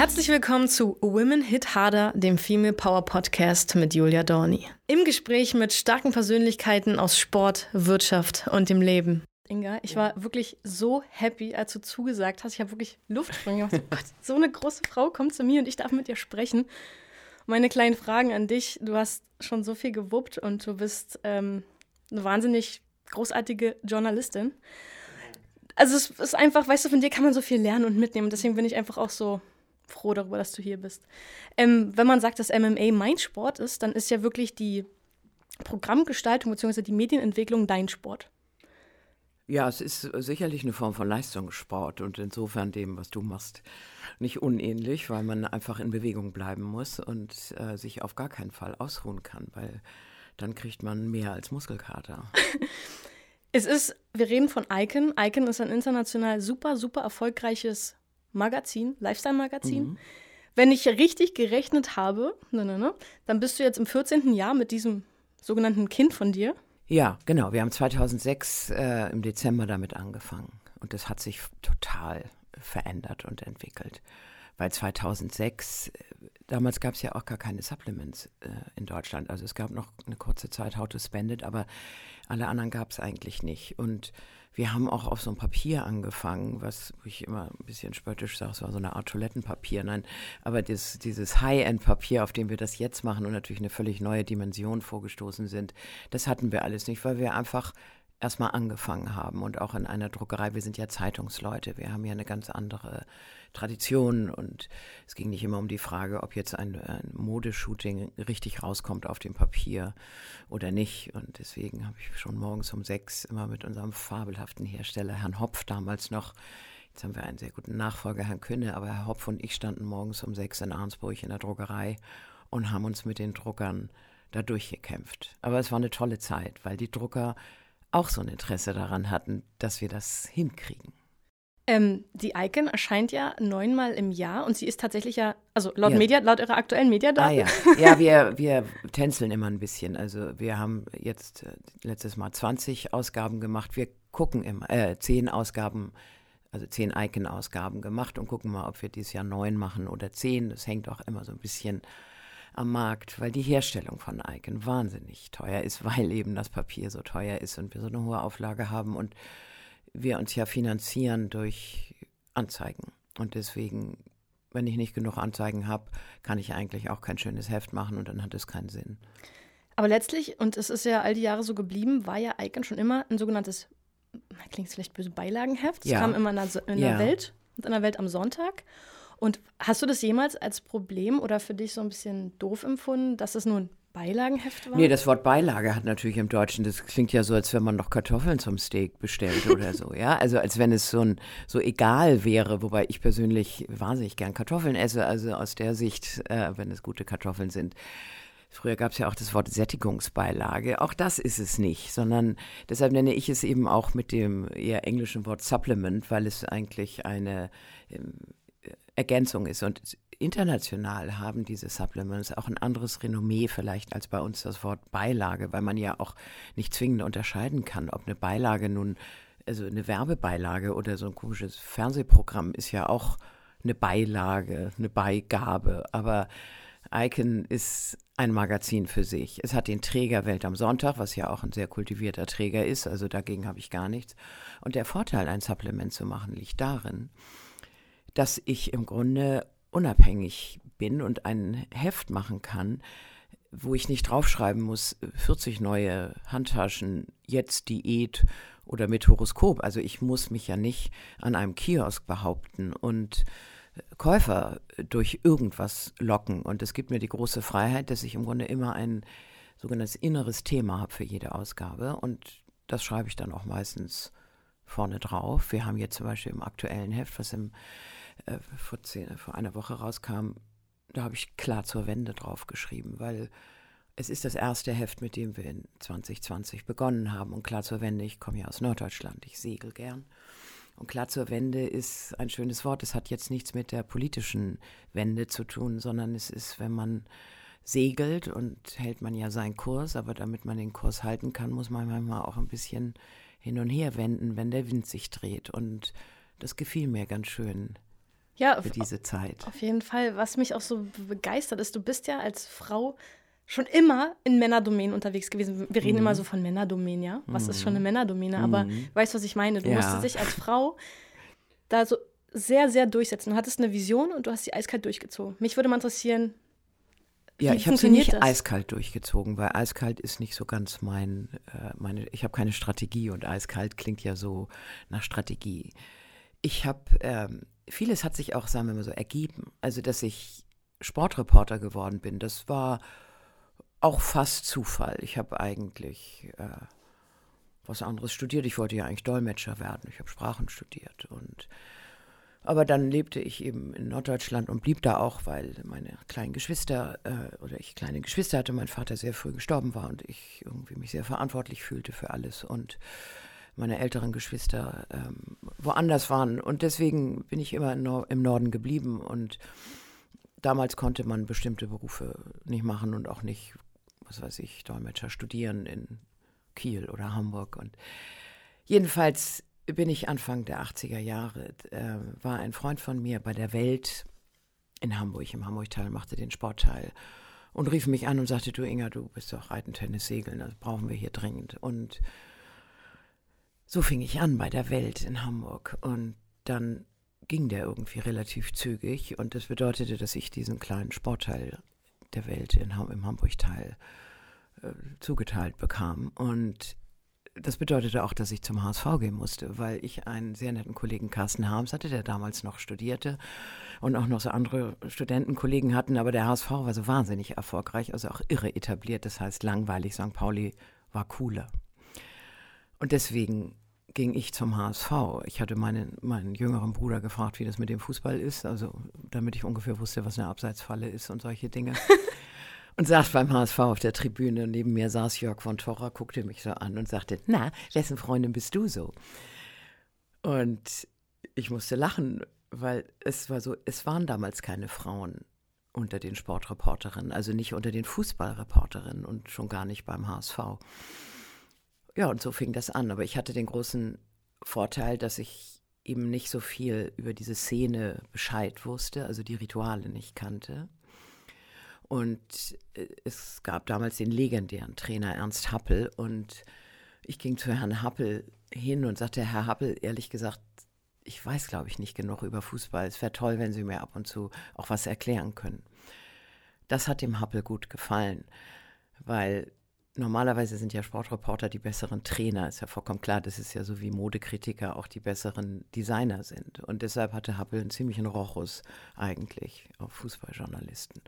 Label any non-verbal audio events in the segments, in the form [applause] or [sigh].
Herzlich willkommen zu Women Hit Harder, dem Female Power Podcast mit Julia Dorni. Im Gespräch mit starken Persönlichkeiten aus Sport, Wirtschaft und dem Leben. Inga, ich war wirklich so happy, als du zugesagt hast. Ich habe wirklich Luftsprünge gemacht. Oh Gott, so eine große Frau kommt zu mir und ich darf mit ihr sprechen. Meine kleinen Fragen an dich. Du hast schon so viel gewuppt und du bist ähm, eine wahnsinnig großartige Journalistin. Also es ist einfach, weißt du, von dir kann man so viel lernen und mitnehmen. Deswegen bin ich einfach auch so froh darüber, dass du hier bist. Ähm, wenn man sagt, dass MMA mein Sport ist, dann ist ja wirklich die Programmgestaltung bzw. die Medienentwicklung dein Sport. Ja, es ist sicherlich eine Form von Leistungssport und insofern dem, was du machst, nicht unähnlich, weil man einfach in Bewegung bleiben muss und äh, sich auf gar keinen Fall ausruhen kann, weil dann kriegt man mehr als Muskelkater. [laughs] es ist, wir reden von Icon. Icon ist ein international super, super erfolgreiches Magazin, Lifestyle-Magazin. Mhm. Wenn ich richtig gerechnet habe, ne, ne, ne, dann bist du jetzt im 14. Jahr mit diesem sogenannten Kind von dir. Ja, genau. Wir haben 2006 äh, im Dezember damit angefangen. Und das hat sich total verändert und entwickelt. Weil 2006, äh, damals gab es ja auch gar keine Supplements äh, in Deutschland. Also es gab noch eine kurze Zeit How to Spend It, aber alle anderen gab es eigentlich nicht. Und wir haben auch auf so ein Papier angefangen, was ich immer ein bisschen spöttisch sage, es war so eine Art Toilettenpapier. Nein, aber das, dieses High-End-Papier, auf dem wir das jetzt machen und natürlich eine völlig neue Dimension vorgestoßen sind, das hatten wir alles nicht, weil wir einfach erstmal angefangen haben und auch in einer Druckerei, wir sind ja Zeitungsleute, wir haben ja eine ganz andere Tradition und es ging nicht immer um die Frage, ob jetzt ein, ein Modeshooting richtig rauskommt auf dem Papier oder nicht. Und deswegen habe ich schon morgens um sechs immer mit unserem fabelhaften Hersteller, Herrn Hopf, damals noch, jetzt haben wir einen sehr guten Nachfolger, Herrn Künne, aber Herr Hopf und ich standen morgens um sechs in Arnsburg in der Druckerei und haben uns mit den Druckern da durchgekämpft. Aber es war eine tolle Zeit, weil die Drucker auch so ein Interesse daran hatten, dass wir das hinkriegen. Ähm, die Icon erscheint ja neunmal im Jahr und sie ist tatsächlich ja, also laut ja. Media, laut ihrer aktuellen Mediadaten. Ah ja, ja [laughs] wir, wir tänzeln immer ein bisschen. Also wir haben jetzt äh, letztes Mal 20 Ausgaben gemacht. Wir gucken immer, äh, 10 Ausgaben, also 10 Icon-Ausgaben gemacht und gucken mal, ob wir dieses Jahr neun machen oder 10. Das hängt auch immer so ein bisschen am Markt, weil die Herstellung von Icon wahnsinnig teuer ist, [laughs] weil eben das Papier so teuer ist und wir so eine hohe Auflage haben und wir uns ja finanzieren durch Anzeigen. Und deswegen, wenn ich nicht genug Anzeigen habe, kann ich eigentlich auch kein schönes Heft machen und dann hat es keinen Sinn. Aber letztlich, und es ist ja all die Jahre so geblieben, war ja Icon schon immer ein sogenanntes, klingt vielleicht böse, Beilagenheft. Es ja. kam immer in der, in der ja. Welt, in der Welt am Sonntag. Und hast du das jemals als Problem oder für dich so ein bisschen doof empfunden, dass es nur ein Beilagenheft war? Nee, das Wort Beilage hat natürlich im Deutschen, das klingt ja so, als wenn man noch Kartoffeln zum Steak bestellt oder so, ja. Also als wenn es so, ein, so egal wäre, wobei ich persönlich wahnsinnig gern Kartoffeln esse, also aus der Sicht, äh, wenn es gute Kartoffeln sind. Früher gab es ja auch das Wort Sättigungsbeilage. Auch das ist es nicht, sondern deshalb nenne ich es eben auch mit dem eher englischen Wort Supplement, weil es eigentlich eine ähm, Ergänzung ist. Und international haben diese Supplements auch ein anderes Renommee vielleicht als bei uns das Wort Beilage, weil man ja auch nicht zwingend unterscheiden kann, ob eine Beilage nun, also eine Werbebeilage oder so ein komisches Fernsehprogramm ist ja auch eine Beilage, eine Beigabe. Aber Icon ist ein Magazin für sich. Es hat den Träger Welt am Sonntag, was ja auch ein sehr kultivierter Träger ist, also dagegen habe ich gar nichts. Und der Vorteil, ein Supplement zu machen, liegt darin, dass ich im Grunde unabhängig bin und ein Heft machen kann, wo ich nicht draufschreiben muss, 40 neue Handtaschen, jetzt Diät oder mit Horoskop. Also ich muss mich ja nicht an einem Kiosk behaupten und Käufer durch irgendwas locken. Und es gibt mir die große Freiheit, dass ich im Grunde immer ein sogenanntes inneres Thema habe für jede Ausgabe. Und das schreibe ich dann auch meistens vorne drauf. Wir haben jetzt zum Beispiel im aktuellen Heft, was im äh, vor, zehn, vor einer Woche rauskam, da habe ich klar zur Wende draufgeschrieben, weil es ist das erste Heft, mit dem wir in 2020 begonnen haben. Und klar zur Wende, ich komme ja aus Norddeutschland, ich segel gern. Und klar zur Wende ist ein schönes Wort. Es hat jetzt nichts mit der politischen Wende zu tun, sondern es ist, wenn man segelt und hält man ja seinen Kurs, aber damit man den Kurs halten kann, muss man manchmal auch ein bisschen hin und her wenden, wenn der Wind sich dreht. Und das gefiel mir ganz schön. Ja, für diese Zeit. Auf jeden Fall. Was mich auch so begeistert ist, du bist ja als Frau schon immer in Männerdomänen unterwegs gewesen. Wir reden mhm. immer so von Männerdomänen, ja. Was mhm. ist schon eine mhm. Männerdomäne? Mhm. Aber weißt du, was ich meine? Du ja. musstest dich als Frau da so sehr, sehr durchsetzen. Du hattest eine Vision und du hast sie eiskalt durchgezogen. Mich würde mal interessieren, ja, ich habe sie nicht das? eiskalt durchgezogen, weil eiskalt ist nicht so ganz mein, äh, meine, ich habe keine Strategie und eiskalt klingt ja so nach Strategie. Ich habe, ähm, vieles hat sich auch, sagen wir mal so, ergeben. Also, dass ich Sportreporter geworden bin, das war auch fast Zufall. Ich habe eigentlich äh, was anderes studiert. Ich wollte ja eigentlich Dolmetscher werden. Ich habe Sprachen studiert und aber dann lebte ich eben in Norddeutschland und blieb da auch, weil meine kleinen Geschwister äh, oder ich kleine Geschwister hatte, mein Vater sehr früh gestorben war und ich irgendwie mich sehr verantwortlich fühlte für alles und meine älteren Geschwister ähm, woanders waren. Und deswegen bin ich immer im Norden geblieben und damals konnte man bestimmte Berufe nicht machen und auch nicht was weiß ich, Dolmetscher studieren in Kiel oder Hamburg. Und jedenfalls bin ich Anfang der 80er Jahre, äh, war ein Freund von mir bei der Welt in Hamburg, im Hamburg-Teil, machte den Sportteil und rief mich an und sagte, du Inga, du bist doch Reiten, Tennis, Segeln, das brauchen wir hier dringend. Und so fing ich an bei der Welt in Hamburg und dann ging der irgendwie relativ zügig und das bedeutete, dass ich diesen kleinen Sportteil der Welt in, im Hamburg-Teil äh, zugeteilt bekam. Und das bedeutete auch, dass ich zum HSV gehen musste, weil ich einen sehr netten Kollegen Carsten Harms hatte, der damals noch studierte und auch noch so andere Studentenkollegen hatten. Aber der HSV war so wahnsinnig erfolgreich, also auch irre etabliert. Das heißt, langweilig, St. Pauli war cooler. Und deswegen ging ich zum HSV. Ich hatte meinen, meinen jüngeren Bruder gefragt, wie das mit dem Fußball ist, also damit ich ungefähr wusste, was eine Abseitsfalle ist und solche Dinge. [laughs] und saß beim HSV auf der Tribüne. Neben mir saß Jörg von Torra, guckte mich so an und sagte, na, wessen Freundin bist du so? Und ich musste lachen, weil es war so, es waren damals keine Frauen unter den Sportreporterinnen, also nicht unter den Fußballreporterinnen und schon gar nicht beim HSV. Ja, und so fing das an. Aber ich hatte den großen Vorteil, dass ich eben nicht so viel über diese Szene Bescheid wusste, also die Rituale nicht kannte. Und äh, es gab damals den legendären Trainer Ernst Happel und ich ging zu Herrn Happel hin und sagte, Herr Happel, ehrlich gesagt, ich weiß, glaube ich, nicht genug über Fußball. Es wäre toll, wenn Sie mir ab und zu auch was erklären können. Das hat dem Happel gut gefallen, weil normalerweise sind ja Sportreporter die besseren Trainer. Ist ja vollkommen klar, das ist ja so wie Modekritiker auch die besseren Designer sind. Und deshalb hatte Happel einen ziemlichen Rochus eigentlich auf Fußballjournalisten.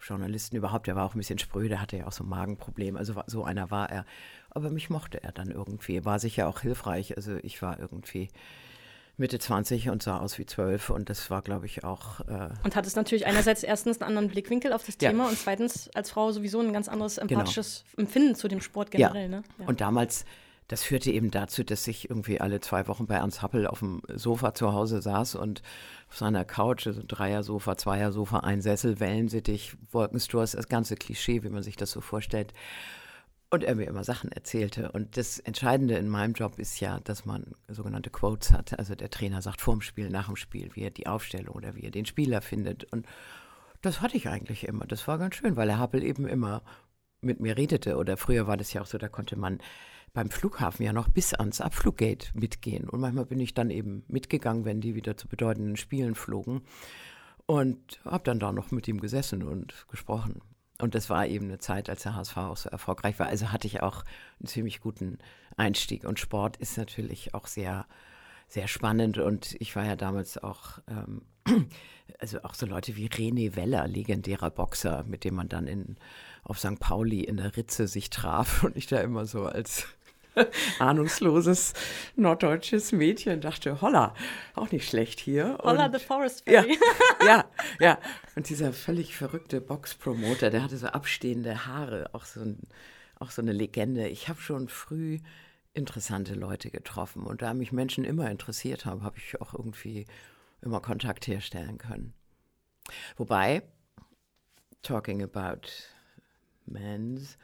Journalisten überhaupt, der war auch ein bisschen spröde, hatte ja auch so ein Magenproblem. Also so einer war er. Aber mich mochte er dann irgendwie. War sicher auch hilfreich. Also ich war irgendwie Mitte 20 und sah aus wie 12 und das war, glaube ich, auch. Äh und hat es natürlich einerseits erstens einen anderen Blickwinkel auf das Thema ja. und zweitens als Frau sowieso ein ganz anderes genau. empathisches genau. Empfinden zu dem Sport generell. Ja. Ne? Ja. Und damals, das führte eben dazu, dass ich irgendwie alle zwei Wochen bei Ernst Happel auf dem Sofa zu Hause saß und auf seiner Couch, also Dreier-Sofa, Zweier-Sofa, ein Sessel, Wellensittich, Wolkensturz, das ganze Klischee, wie man sich das so vorstellt. Und er mir immer Sachen erzählte. Und das Entscheidende in meinem Job ist ja, dass man sogenannte Quotes hat. Also der Trainer sagt vorm Spiel, nach dem Spiel, wie er die Aufstellung oder wie er den Spieler findet. Und das hatte ich eigentlich immer. Das war ganz schön, weil der Happel eben immer mit mir redete. Oder früher war das ja auch so, da konnte man beim Flughafen ja noch bis ans Abfluggate mitgehen. Und manchmal bin ich dann eben mitgegangen, wenn die wieder zu bedeutenden Spielen flogen. Und habe dann da noch mit ihm gesessen und gesprochen. Und das war eben eine Zeit, als der HSV auch so erfolgreich war. Also hatte ich auch einen ziemlich guten Einstieg. Und Sport ist natürlich auch sehr, sehr spannend. Und ich war ja damals auch, ähm, [clears throat] also auch so Leute wie René Weller, legendärer Boxer, mit dem man dann in, auf St. Pauli in der Ritze sich traf. [laughs] Und ich da immer so als [laughs] ahnungsloses norddeutsches Mädchen dachte, holla, auch nicht schlecht hier. Holla und, the Forest Fairy. [laughs] Ja, ja, [laughs] ja. Und dieser völlig verrückte Boxpromoter, der hatte so abstehende Haare, auch so, ein, auch so eine Legende. Ich habe schon früh interessante Leute getroffen und da mich Menschen immer interessiert haben, habe ich auch irgendwie immer Kontakt herstellen können. Wobei, talking about men's,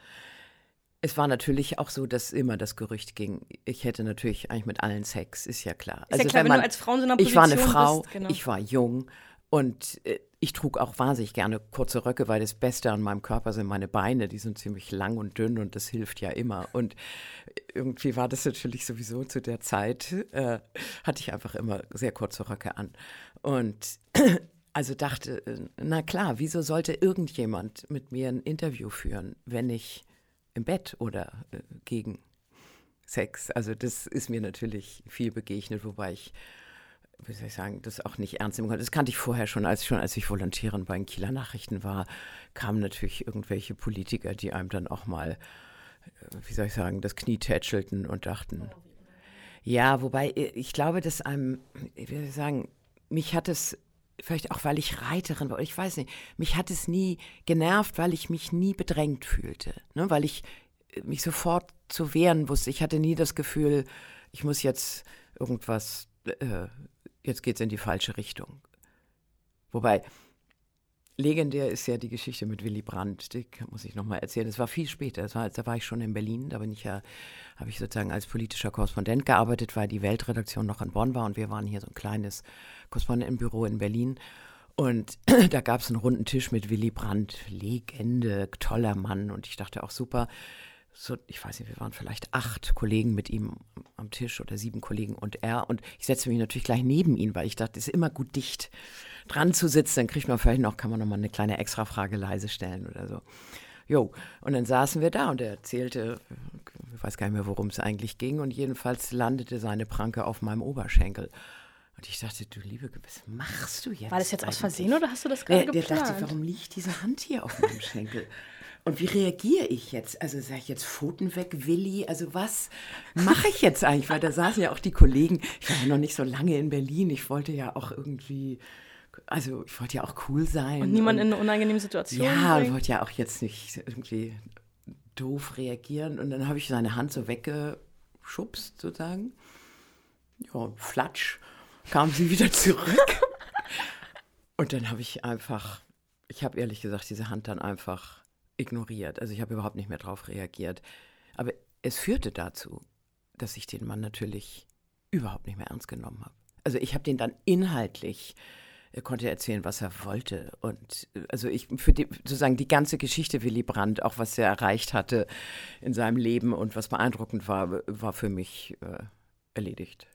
es war natürlich auch so, dass immer das Gerücht ging, ich hätte natürlich eigentlich mit allen Sex, ist ja klar. Ist also ja klar, wenn, man, du als Frau in so einer Position Ich war eine Frau, bist, genau. ich war jung und äh, ich trug auch wahnsinnig gerne kurze Röcke, weil das Beste an meinem Körper sind meine Beine. Die sind ziemlich lang und dünn und das hilft ja immer. Und irgendwie war das natürlich sowieso zu der Zeit, äh, hatte ich einfach immer sehr kurze Röcke an. Und [clears throat] also dachte, äh, na klar, wieso sollte irgendjemand mit mir ein Interview führen, wenn ich im Bett oder äh, gegen Sex? Also das ist mir natürlich viel begegnet, wobei ich wie soll ich sagen, das auch nicht ernst nehmen konnte. Das kannte ich vorher schon, als ich schon, als ich Volontärin bei den Kieler Nachrichten war, kamen natürlich irgendwelche Politiker, die einem dann auch mal, äh, wie soll ich sagen, das Knie tätschelten und dachten. Ja, wobei äh, ich glaube, dass einem, wie soll ich sagen, mich hat es vielleicht auch, weil ich Reiterin war, ich weiß nicht, mich hat es nie genervt, weil ich mich nie bedrängt fühlte, ne? weil ich äh, mich sofort zu wehren wusste. Ich hatte nie das Gefühl, ich muss jetzt irgendwas äh, jetzt geht es in die falsche Richtung. Wobei, legendär ist ja die Geschichte mit Willy Brandt, die muss ich nochmal erzählen. Das war viel später, das war, da war ich schon in Berlin, da bin ich ja, habe ich sozusagen als politischer Korrespondent gearbeitet, weil die Weltredaktion noch in Bonn war und wir waren hier so ein kleines Korrespondentenbüro in Berlin. Und [clears throat] da gab es einen runden Tisch mit Willy Brandt, Legende, toller Mann. Und ich dachte auch super, so, ich weiß nicht, wir waren vielleicht acht Kollegen mit ihm am Tisch oder sieben Kollegen und er. Und ich setzte mich natürlich gleich neben ihn, weil ich dachte, es ist immer gut dicht dran zu sitzen. Dann kriegt man vielleicht noch, kann man noch mal eine kleine Extrafrage leise stellen oder so. Jo, und dann saßen wir da und er erzählte, ich weiß gar nicht mehr, worum es eigentlich ging. Und jedenfalls landete seine Pranke auf meinem Oberschenkel. Und ich dachte, du liebe, was machst du jetzt? War das jetzt eigentlich? aus Versehen oder hast du das gerade geplant? Der dachte, warum liegt diese Hand hier auf meinem Schenkel? Und wie reagiere ich jetzt? Also sage ich jetzt Pfoten weg, Willi? Also was mache ich jetzt eigentlich? Weil da saßen ja auch die Kollegen. Ich war ja noch nicht so lange in Berlin. Ich wollte ja auch irgendwie, also ich wollte ja auch cool sein. Und niemand in eine unangenehme Situation. Ja, und wollte ja auch jetzt nicht irgendwie doof reagieren. Und dann habe ich seine Hand so weggeschubst, sozusagen. Ja, flatsch, kam sie wieder zurück. [laughs] und dann habe ich einfach, ich habe ehrlich gesagt diese Hand dann einfach ignoriert. Also ich habe überhaupt nicht mehr darauf reagiert. Aber es führte dazu, dass ich den Mann natürlich überhaupt nicht mehr ernst genommen habe. Also ich habe den dann inhaltlich er konnte erzählen, was er wollte. Und also ich für die, sozusagen die ganze Geschichte Willy Brandt, auch was er erreicht hatte in seinem Leben und was beeindruckend war, war für mich äh, erledigt.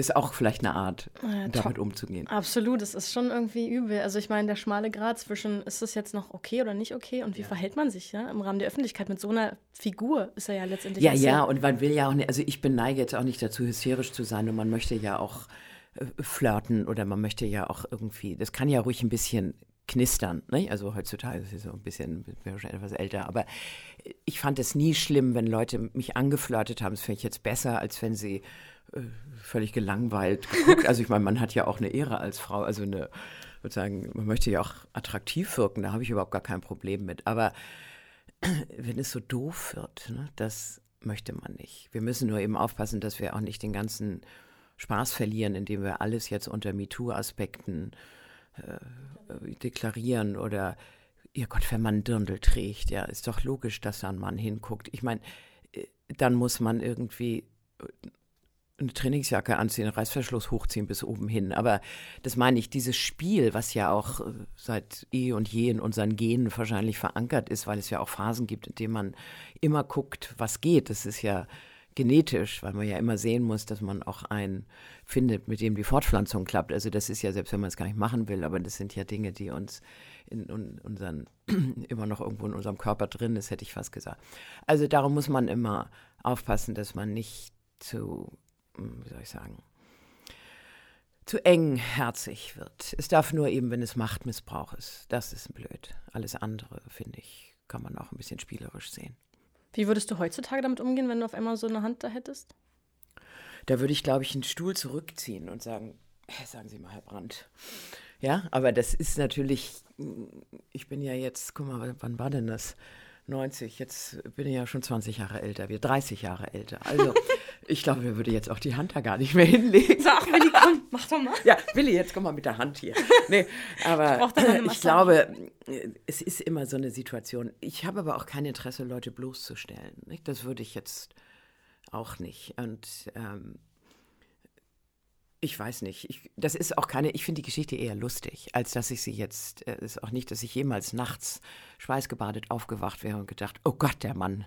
Ist auch vielleicht eine Art, ja, damit umzugehen. Absolut, es ist schon irgendwie übel. Also ich meine, der schmale Grad zwischen, ist das jetzt noch okay oder nicht okay und wie ja. verhält man sich ja im Rahmen der Öffentlichkeit mit so einer Figur ist er ja letztendlich. Ja, ja, und man will ja auch nicht, also ich beneige jetzt auch nicht dazu, hysterisch zu sein und man möchte ja auch äh, flirten oder man möchte ja auch irgendwie, das kann ja ruhig ein bisschen knistern. Ne? Also heutzutage ist es so ein bisschen, bin schon etwas älter, aber ich fand es nie schlimm, wenn Leute mich angeflirtet haben. Das finde ich jetzt besser, als wenn sie völlig gelangweilt geguckt. Also ich meine, man hat ja auch eine Ehre als Frau, also eine, sozusagen, man möchte ja auch attraktiv wirken, da habe ich überhaupt gar kein Problem mit. Aber [clears throat] wenn es so doof wird, ne, das möchte man nicht. Wir müssen nur eben aufpassen, dass wir auch nicht den ganzen Spaß verlieren, indem wir alles jetzt unter MeToo-Aspekten äh, deklarieren oder, ihr Gott, wenn man Dirndl trägt, ja, ist doch logisch, dass da ein Mann hinguckt. Ich meine, äh, dann muss man irgendwie eine Trainingsjacke anziehen, Reißverschluss hochziehen bis oben hin. Aber das meine ich, dieses Spiel, was ja auch äh, seit eh und je in unseren Genen wahrscheinlich verankert ist, weil es ja auch Phasen gibt, in denen man immer guckt, was geht. Das ist ja genetisch, weil man ja immer sehen muss, dass man auch einen findet, mit dem die Fortpflanzung klappt. Also das ist ja, selbst wenn man es gar nicht machen will, aber das sind ja Dinge, die uns in unseren, [clears throat] immer noch irgendwo in unserem Körper drin ist, hätte ich fast gesagt. Also darum muss man immer aufpassen, dass man nicht zu wie soll ich sagen, zu engherzig wird. Es darf nur eben, wenn es Machtmissbrauch ist. Das ist blöd. Alles andere, finde ich, kann man auch ein bisschen spielerisch sehen. Wie würdest du heutzutage damit umgehen, wenn du auf einmal so eine Hand da hättest? Da würde ich, glaube ich, einen Stuhl zurückziehen und sagen, sagen Sie mal, Herr Brandt. Ja, aber das ist natürlich, ich bin ja jetzt, guck mal, wann war denn das? 90, jetzt bin ich ja schon 20 Jahre älter, wir 30 Jahre älter. Also [laughs] ich glaube, wir würde jetzt auch die Hand da gar nicht mehr hinlegen. Sag, Willi, komm, mach doch mal. Ja, Willi, jetzt komm mal mit der Hand hier. Nee, aber ich, ich glaube, es ist immer so eine Situation. Ich habe aber auch kein Interesse, Leute bloßzustellen. Nicht? Das würde ich jetzt auch nicht. Und ähm, ich weiß nicht. Ich, das ist auch keine, ich finde die Geschichte eher lustig, als dass ich sie jetzt, äh, ist auch nicht, dass ich jemals nachts schweißgebadet aufgewacht wäre und gedacht, oh Gott, der Mann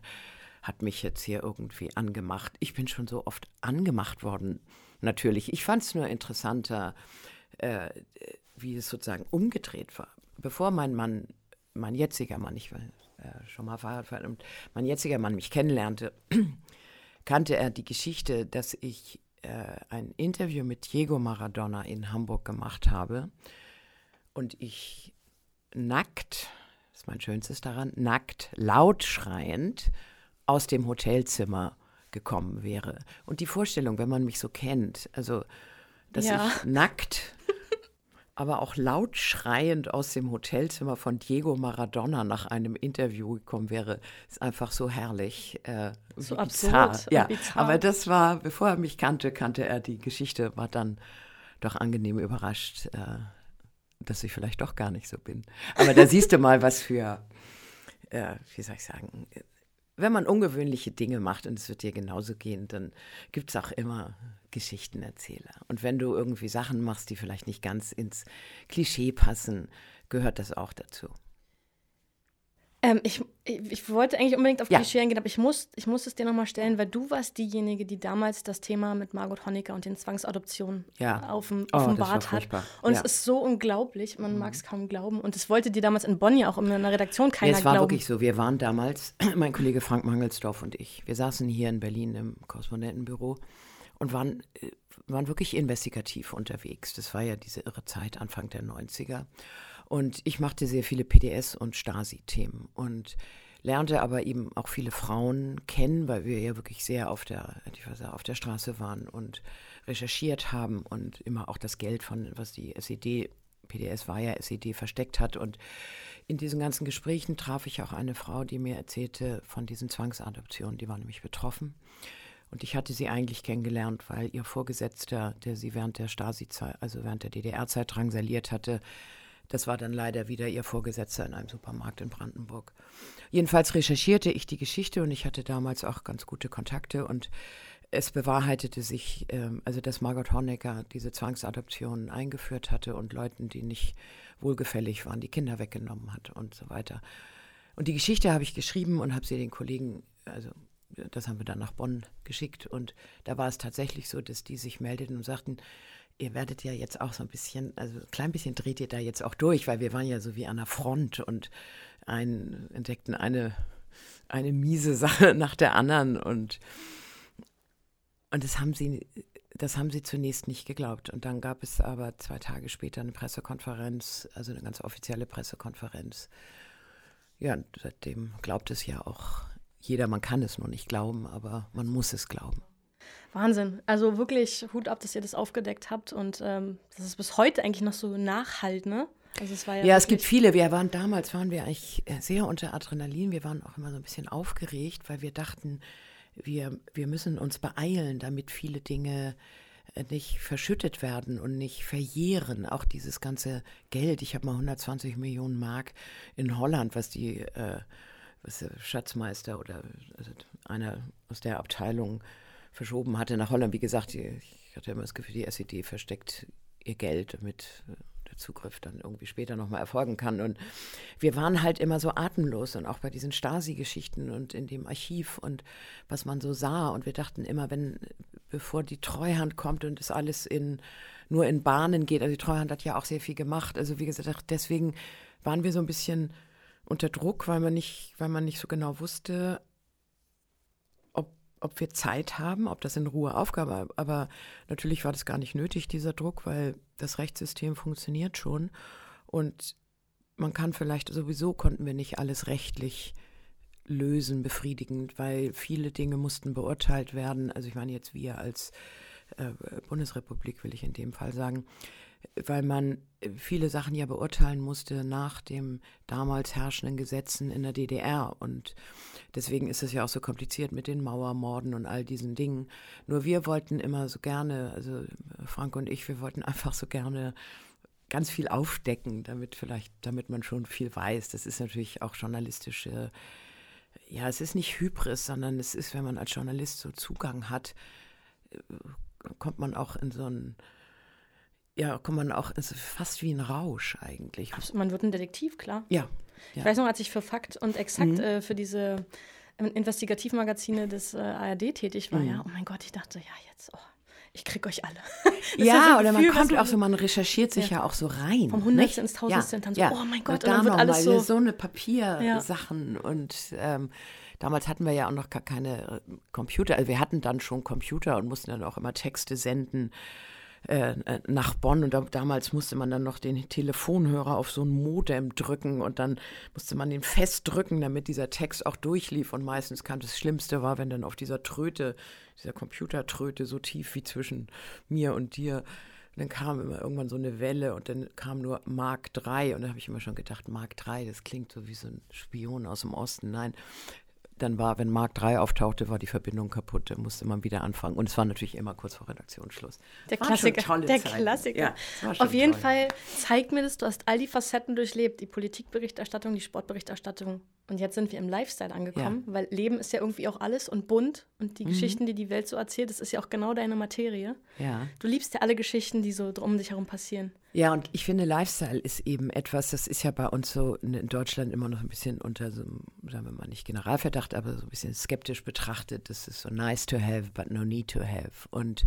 hat mich jetzt hier irgendwie angemacht. Ich bin schon so oft angemacht worden, natürlich. Ich fand es nur interessanter, äh, wie es sozusagen umgedreht war. Bevor mein Mann, mein jetziger Mann, ich war äh, schon mal verheiratet, mein jetziger Mann mich kennenlernte, [clears throat] kannte er die Geschichte, dass ich äh, ein Interview mit Diego Maradona in Hamburg gemacht habe und ich nackt, das ist mein schönstes daran, nackt, laut schreiend aus dem Hotelzimmer gekommen wäre. Und die Vorstellung, wenn man mich so kennt, also dass ja. ich nackt aber auch laut schreiend aus dem Hotelzimmer von Diego Maradona nach einem Interview gekommen wäre, ist einfach so herrlich. Äh, so absurd. Ja, aber das war, bevor er mich kannte, kannte er die Geschichte, war dann doch angenehm überrascht, äh, dass ich vielleicht doch gar nicht so bin. Aber da siehst du mal, was für, äh, wie soll ich sagen, wenn man ungewöhnliche Dinge macht, und es wird dir genauso gehen, dann gibt es auch immer Geschichtenerzähler. Und wenn du irgendwie Sachen machst, die vielleicht nicht ganz ins Klischee passen, gehört das auch dazu. Ähm, ich, ich, wollte eigentlich unbedingt auf ja. Klischee eingehen, aber ich muss, ich muss es dir nochmal stellen, weil du warst diejenige, die damals das Thema mit Margot Honecker und den Zwangsadoptionen ja. auf dem, oh, offenbart hat. Und ja. es ist so unglaublich, man mhm. mag es kaum glauben. Und es wollte dir damals in Bonn ja auch in einer Redaktion keiner glauben. Es war glauben. wirklich so. Wir waren damals, [clears throat] mein Kollege Frank Mangelsdorf und ich, wir saßen hier in Berlin im Korrespondentenbüro und waren, äh, waren wirklich investigativ unterwegs. Das war ja diese irre Zeit, Anfang der 90er. Und ich machte sehr viele PDS- und Stasi-Themen und lernte aber eben auch viele Frauen kennen, weil wir ja wirklich sehr auf der, ich weiß, auf der Straße waren und recherchiert haben und immer auch das Geld von, was die SED, PDS war ja SED, versteckt hat. Und in diesen ganzen Gesprächen traf ich auch eine Frau, die mir erzählte von diesen Zwangsadoptionen. Die war nämlich betroffen. Und ich hatte sie eigentlich kennengelernt, weil ihr Vorgesetzter, der sie während der Stasi-Zeit, also während der DDR-Zeit drangsaliert hatte, das war dann leider wieder ihr Vorgesetzter in einem Supermarkt in Brandenburg. Jedenfalls recherchierte ich die Geschichte und ich hatte damals auch ganz gute Kontakte und es bewahrheitete sich, ähm, also dass Margot Honecker diese Zwangsadoption eingeführt hatte und Leuten, die nicht wohlgefällig waren, die Kinder weggenommen hat und so weiter. Und die Geschichte habe ich geschrieben und habe sie den Kollegen, also das haben wir dann nach Bonn geschickt. Und da war es tatsächlich so, dass die sich meldeten und sagten, ihr werdet ja jetzt auch so ein bisschen, also ein klein bisschen dreht ihr da jetzt auch durch, weil wir waren ja so wie an der Front und ein, entdeckten eine, eine miese [laughs] Sache nach der anderen und, und das haben sie, das haben sie zunächst nicht geglaubt. Und dann gab es aber zwei Tage später eine Pressekonferenz, also eine ganz offizielle Pressekonferenz. Ja, seitdem glaubt es ja auch jeder, man kann es nur nicht glauben, aber man muss es glauben. Wahnsinn. Also wirklich Hut ab, dass ihr das aufgedeckt habt und ähm, das ist bis heute eigentlich noch so nachhalt, ne? Also es ja, ja es gibt viele. Wir waren damals, waren wir eigentlich sehr unter Adrenalin. Wir waren auch immer so ein bisschen aufgeregt, weil wir dachten, wir, wir müssen uns beeilen, damit viele Dinge äh, nicht verschüttet werden und nicht verjähren. Auch dieses ganze Geld. Ich habe mal 120 Millionen Mark in Holland, was die äh, was der Schatzmeister oder also einer aus der Abteilung verschoben hatte nach Holland. Wie gesagt, ich hatte immer das Gefühl, die SED versteckt ihr Geld, damit der Zugriff dann irgendwie später nochmal erfolgen kann. Und wir waren halt immer so atemlos und auch bei diesen Stasi-Geschichten und in dem Archiv und was man so sah. Und wir dachten immer, wenn, bevor die Treuhand kommt und es alles in, nur in Bahnen geht, also die Treuhand hat ja auch sehr viel gemacht. Also wie gesagt, deswegen waren wir so ein bisschen unter Druck, weil man nicht, weil man nicht so genau wusste, ob wir Zeit haben, ob das in Ruhe Aufgabe, aber natürlich war das gar nicht nötig, dieser Druck, weil das Rechtssystem funktioniert schon und man kann vielleicht, sowieso konnten wir nicht alles rechtlich lösen, befriedigend, weil viele Dinge mussten beurteilt werden. Also ich meine jetzt wir als äh, Bundesrepublik will ich in dem Fall sagen, weil man viele Sachen ja beurteilen musste nach dem damals herrschenden Gesetzen in der DDR. Und deswegen ist es ja auch so kompliziert mit den Mauermorden und all diesen Dingen. Nur wir wollten immer so gerne, also Frank und ich, wir wollten [laughs] einfach so gerne ganz viel aufdecken, damit vielleicht, damit man schon viel weiß. Das ist natürlich auch journalistische, ja, es ist nicht Hybris, sondern es ist, wenn man als Journalist so Zugang hat, äh, kommt man auch in so ein ja, kommt man auch, ist fast wie ein Rausch eigentlich. Man wird ein Detektiv, klar. Ja. Ich weiß noch, als ich für Fakt und Exakt mhm. äh, für diese äh, Investigativmagazine des äh, ARD tätig war, mhm. ja, oh mein Gott, ich dachte, ja, jetzt, oh, ich krieg euch alle. [laughs] ja, oder man kommt auch so, man recherchiert sich ja, ja auch so rein. Vom Hundertste ins Tausendste, ja, dann so, ja. oh mein Gott, und dann wird alles so. so eine Papiersachen und ähm, damals hatten wir ja auch noch gar keine äh, Computer, also wir hatten dann schon Computer und mussten dann auch immer Texte senden äh, äh, nach Bonn. Und da, damals musste man dann noch den Telefonhörer auf so ein Modem drücken und dann musste man den festdrücken, damit dieser Text auch durchlief. Und meistens kam das Schlimmste war, wenn dann auf dieser Tröte, dieser Computertröte so tief wie zwischen mir und dir dann kam immer irgendwann so eine Welle und dann kam nur Mark 3 und da habe ich immer schon gedacht, Mark 3, das klingt so wie so ein Spion aus dem Osten. Nein, dann war, wenn Mark 3 auftauchte, war die Verbindung kaputt, da musste man wieder anfangen. Und es war natürlich immer kurz vor Redaktionsschluss. Der Klassiker. der Zeiten. Klassiker. Ja, Auf jeden toll. Fall zeigt mir das, du hast all die Facetten durchlebt, die Politikberichterstattung, die Sportberichterstattung. Und jetzt sind wir im Lifestyle angekommen, ja. weil Leben ist ja irgendwie auch alles und bunt. Und die mhm. Geschichten, die die Welt so erzählt, das ist ja auch genau deine Materie. Ja. Du liebst ja alle Geschichten, die so um dich herum passieren. Ja, und ich finde, Lifestyle ist eben etwas, das ist ja bei uns so in Deutschland immer noch ein bisschen unter so, sagen wir mal, nicht Generalverdacht, aber so ein bisschen skeptisch betrachtet. Das ist so nice to have, but no need to have. Und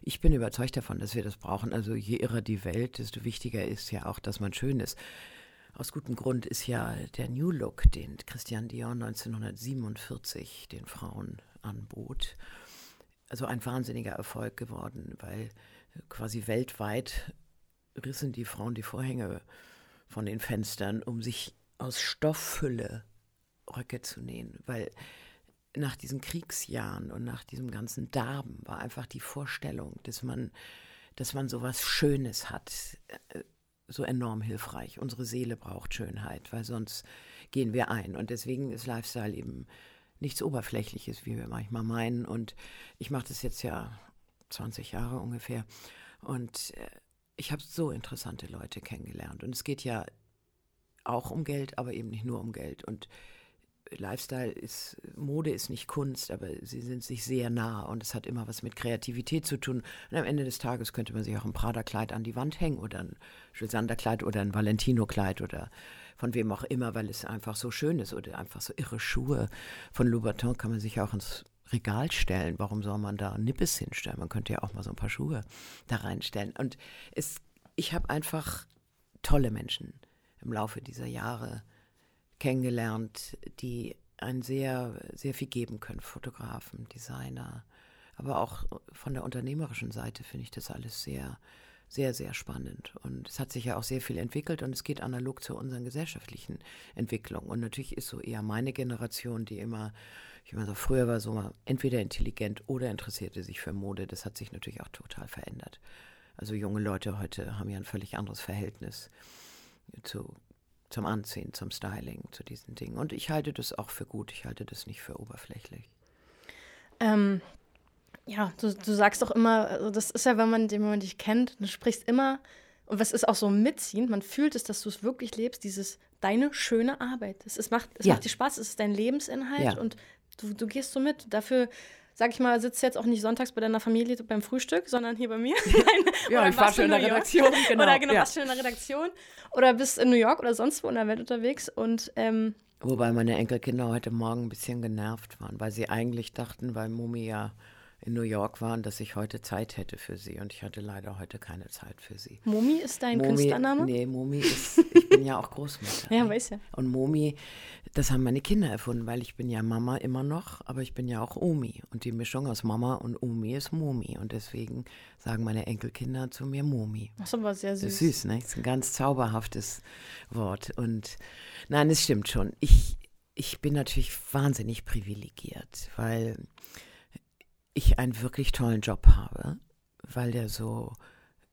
ich bin überzeugt davon, dass wir das brauchen. Also je irrer die Welt, desto wichtiger ist ja auch, dass man schön ist. Aus gutem Grund ist ja der New Look, den Christian Dior 1947 den Frauen anbot, also ein wahnsinniger Erfolg geworden, weil quasi weltweit rissen die Frauen die Vorhänge von den Fenstern, um sich aus Stofffülle Röcke zu nähen, weil nach diesen Kriegsjahren und nach diesem ganzen Darben war einfach die Vorstellung, dass man, dass man so was Schönes hat, äh, so enorm hilfreich. Unsere Seele braucht Schönheit, weil sonst gehen wir ein. Und deswegen ist Lifestyle eben nichts Oberflächliches, wie wir manchmal meinen. Und ich mache das jetzt ja 20 Jahre ungefähr. Und äh, ich habe so interessante Leute kennengelernt. Und es geht ja auch um Geld, aber eben nicht nur um Geld. Und Lifestyle ist, Mode ist nicht Kunst, aber sie sind sich sehr nah und es hat immer was mit Kreativität zu tun. Und am Ende des Tages könnte man sich auch ein Prada-Kleid an die Wand hängen oder ein Giusander-Kleid oder ein Valentino-Kleid oder von wem auch immer, weil es einfach so schön ist oder einfach so irre Schuhe. Von Louboutin kann man sich auch ins Regal stellen. Warum soll man da Nippes hinstellen? Man könnte ja auch mal so ein paar Schuhe da reinstellen. Und es, ich habe einfach tolle Menschen im Laufe dieser Jahre kennengelernt, die ein sehr, sehr viel geben können. Fotografen, Designer. Aber auch von der unternehmerischen Seite finde ich das alles sehr, sehr, sehr spannend. Und es hat sich ja auch sehr viel entwickelt und es geht analog zu unseren gesellschaftlichen Entwicklungen. Und natürlich ist so eher meine Generation, die immer ich immer so, früher war so entweder intelligent oder interessierte sich für Mode. Das hat sich natürlich auch total verändert. Also junge Leute heute haben ja ein völlig anderes Verhältnis zu, zum Anziehen, zum Styling, zu diesen Dingen. Und ich halte das auch für gut. Ich halte das nicht für oberflächlich. Ähm, ja, du, du sagst doch immer, also das ist ja, wenn man, wenn man dich kennt, du sprichst immer, und was ist auch so mitziehend, man fühlt es, dass du es wirklich lebst, dieses deine schöne Arbeit. Es, es macht, es ja. macht dir Spaß, es ist dein Lebensinhalt ja. und Du, du gehst so mit. Dafür, sag ich mal, sitzt jetzt auch nicht sonntags bei deiner Familie beim Frühstück, sondern hier bei mir. [laughs] ja, ich war schon in der Redaktion. [laughs] Genau. Oder genau, ja. warst schon in der Redaktion. Oder bist in New York oder sonst wo in der Welt unterwegs. Und ähm, Wobei meine Enkelkinder heute Morgen ein bisschen genervt waren, weil sie eigentlich dachten, weil Mumi ja in New York waren, dass ich heute Zeit hätte für sie. Und ich hatte leider heute keine Zeit für sie. Momi ist dein Momi, Künstlername? Nee, Momi ist, [laughs] ich bin ja auch Großmutter. ja, weiß ja. Und Momi, das haben meine Kinder erfunden, weil ich bin ja Mama immer noch, aber ich bin ja auch Omi. Und die Mischung aus Mama und Omi ist Momi. Und deswegen sagen meine Enkelkinder zu mir Momi. Das ist aber sehr süß. Das ist süß, ne? Das ist ein ganz zauberhaftes Wort. Und nein, es stimmt schon. Ich, ich bin natürlich wahnsinnig privilegiert, weil ich einen wirklich tollen Job habe. weil der so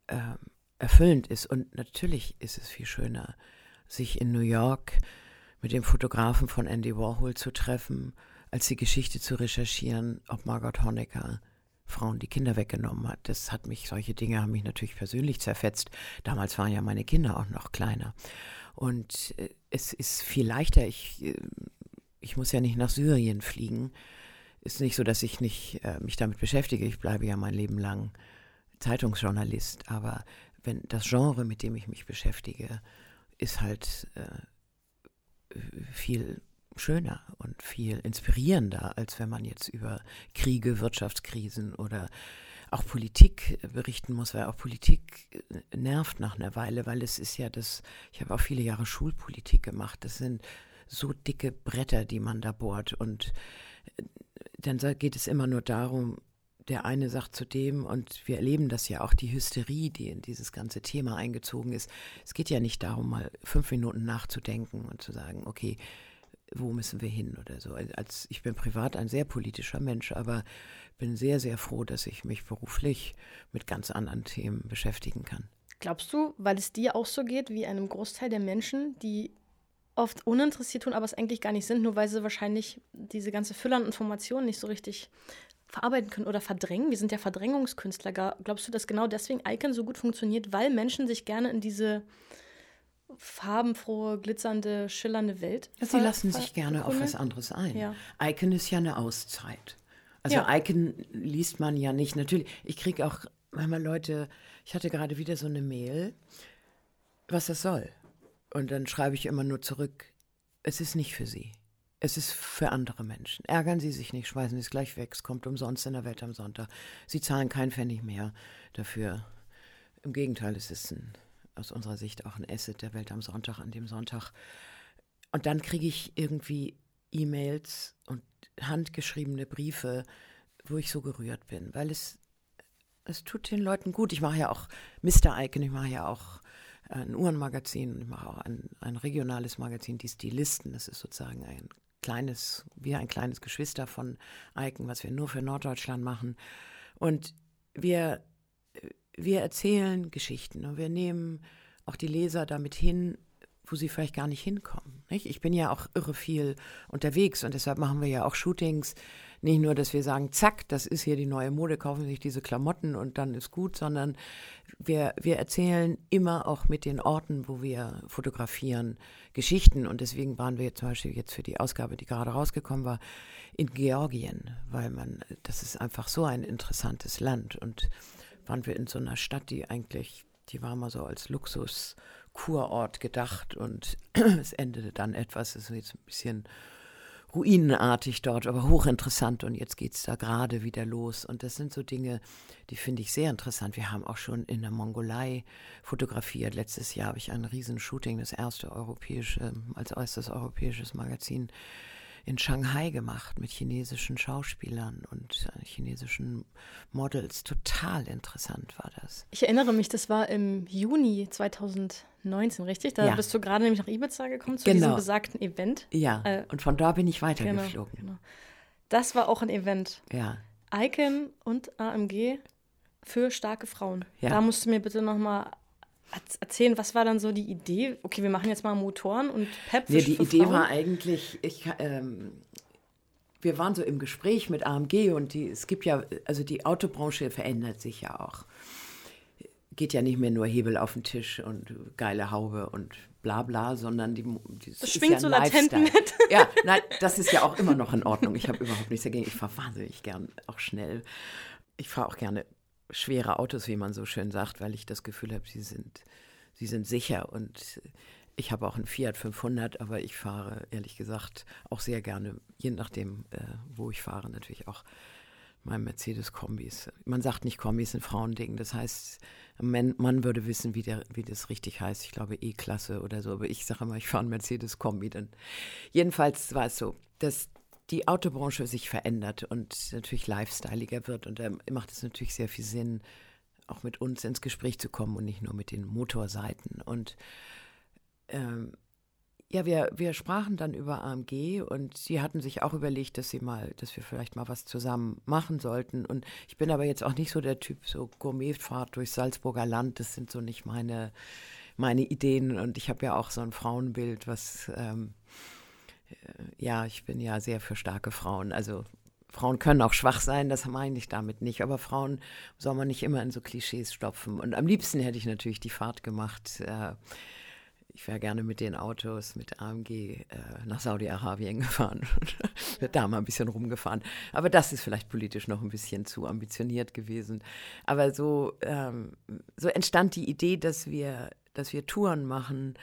ähm, erfüllend ist. Und natürlich ist es viel schöner, sich in New York mit dem Fotografen von Andy Warhol zu treffen, als die Geschichte zu recherchieren, ob Margot Honecker Frauen die Kinder weggenommen hat. Das hat mich, solche Dinge haben mich natürlich persönlich zerfetzt. Damals waren ja meine Kinder auch noch kleiner. Und äh, es ist viel leichter. Ich, äh, ich muss ja nicht nach Syrien fliegen. Ist nicht so, dass ich nicht äh, mich damit beschäftige. Ich bleibe ja mein Leben lang Zeitungsjournalist. Aber wenn das Genre, mit dem ich mich beschäftige, ist halt äh, viel schöner und viel inspirierender, als wenn man jetzt über Kriege, Wirtschaftskrisen oder auch Politik berichten muss, weil auch Politik nervt nach einer Weile, weil es ist ja das, ich habe auch viele Jahre Schulpolitik gemacht, das sind so dicke Bretter, die man da bohrt und dann geht es immer nur darum, der eine sagt zu dem, und wir erleben das ja auch, die Hysterie, die in dieses ganze Thema eingezogen ist. Es geht ja nicht darum, mal fünf Minuten nachzudenken und zu sagen, okay, wo müssen wir hin oder so. Als, ich bin privat ein sehr politischer Mensch, aber bin sehr, sehr froh, dass ich mich beruflich mit ganz anderen Themen beschäftigen kann. Glaubst du, weil es dir auch so geht wie einem Großteil der Menschen, die oft uninteressiert tun, aber es eigentlich gar nicht sind, nur weil sie wahrscheinlich diese ganze Fülle an Informationen nicht so richtig verarbeiten können oder verdrängen. Wir sind ja Verdrängungskünstler. Glaubst du, dass genau deswegen Icon so gut funktioniert, weil Menschen sich gerne in diese farbenfrohe, glitzernde, schillernde Welt. Sie lassen sich gerne auf was anderes ein. Ja. Icon ist ja eine Auszeit. Also ja. Icon liest man ja nicht. Natürlich, ich kriege auch manchmal Leute, ich hatte gerade wieder so eine Mail, was das soll. Und dann schreibe ich immer nur zurück, es ist nicht für Sie. Es ist für andere Menschen. Ärgern Sie sich nicht, schmeißen Sie es gleich weg. Es kommt umsonst in der Welt am Sonntag. Sie zahlen keinen Pfennig mehr dafür. Im Gegenteil, es ist ein aus unserer Sicht auch ein Asset der Welt am Sonntag, an dem Sonntag. Und dann kriege ich irgendwie E-Mails und handgeschriebene Briefe, wo ich so gerührt bin, weil es, es tut den Leuten gut. Ich mache ja auch Mr. Icon, ich mache ja auch ein Uhrenmagazin, ich mache auch ein, ein regionales Magazin, die Stilisten. Das ist sozusagen ein kleines, wie ein kleines Geschwister von Icon, was wir nur für Norddeutschland machen. Und wir wir erzählen Geschichten und wir nehmen auch die Leser damit hin, wo sie vielleicht gar nicht hinkommen. Nicht? Ich bin ja auch irre viel unterwegs und deshalb machen wir ja auch Shootings. Nicht nur, dass wir sagen, zack, das ist hier die neue Mode, kaufen sich diese Klamotten und dann ist gut, sondern wir, wir erzählen immer auch mit den Orten, wo wir fotografieren, Geschichten. Und deswegen waren wir zum Beispiel jetzt für die Ausgabe, die gerade rausgekommen war, in Georgien, weil man, das ist einfach so ein interessantes Land und waren wir in so einer Stadt, die eigentlich, die war mal so als Luxus-Kurort gedacht und [clears throat] es endete dann etwas, es ist jetzt ein bisschen ruinenartig dort, aber hochinteressant und jetzt geht es da gerade wieder los. Und das sind so Dinge, die finde ich sehr interessant. Wir haben auch schon in der Mongolei fotografiert. Letztes Jahr habe ich ein Riesenshooting, das erste europäische, als erstes europäisches Magazin in Shanghai gemacht mit chinesischen Schauspielern und äh, chinesischen Models. Total interessant war das. Ich erinnere mich, das war im Juni 2019, richtig? Da ja. bist du gerade nämlich nach Ibiza gekommen zu genau. diesem besagten Event. Ja, äh, und von da bin ich weitergeflogen. Genau, genau. Das war auch ein Event. Ja. Icon und AMG für starke Frauen. Ja. Da musst du mir bitte nochmal erzählen, was war dann so die Idee? Okay, wir machen jetzt mal Motoren und Pep. Nee, die Idee Frauen. war eigentlich, ich, ähm, wir waren so im Gespräch mit AMG und die, es gibt ja, also die Autobranche verändert sich ja auch. Geht ja nicht mehr nur Hebel auf den Tisch und geile Haube und bla bla, sondern die, die das schwingt ja so latent mit. Ja, nein, das ist ja auch immer noch in Ordnung. Ich habe überhaupt nichts dagegen. Ich fahre wahnsinnig gern auch schnell. Ich fahre auch gerne schwere Autos, wie man so schön sagt, weil ich das Gefühl habe, sie sind, sie sind sicher. Und ich habe auch einen Fiat 500, aber ich fahre ehrlich gesagt auch sehr gerne, je nachdem, äh, wo ich fahre, natürlich auch mein Mercedes-Kombis. Man sagt nicht Kombis, ein Frauending. Das heißt, man, man würde wissen, wie, der, wie das richtig heißt. Ich glaube E-Klasse oder so. Aber ich sage immer, ich fahre einen Mercedes-Kombi. Jedenfalls war es so, dass die Autobranche sich verändert und natürlich lifestyleiger wird. Und da macht es natürlich sehr viel Sinn, auch mit uns ins Gespräch zu kommen und nicht nur mit den Motorseiten. Und ähm, ja, wir, wir sprachen dann über AMG und sie hatten sich auch überlegt, dass sie mal, dass wir vielleicht mal was zusammen machen sollten. Und ich bin aber jetzt auch nicht so der Typ, so Gourmetfahrt durch Salzburger Land, das sind so nicht meine, meine Ideen. Und ich habe ja auch so ein Frauenbild, was ähm, äh, ja, ich bin ja sehr für starke Frauen. Also Frauen können auch schwach sein, das meine ich damit nicht. Aber Frauen soll man nicht immer in so Klischees stopfen. Und am liebsten hätte ich natürlich die Fahrt gemacht. Äh, ich wäre gerne mit den Autos, mit AMG äh, nach Saudi-Arabien [laughs] gefahren und da mal ein bisschen rumgefahren. Aber das ist vielleicht politisch noch ein bisschen zu ambitioniert gewesen. Aber so, ähm, so entstand die Idee, dass wir, dass wir Touren machen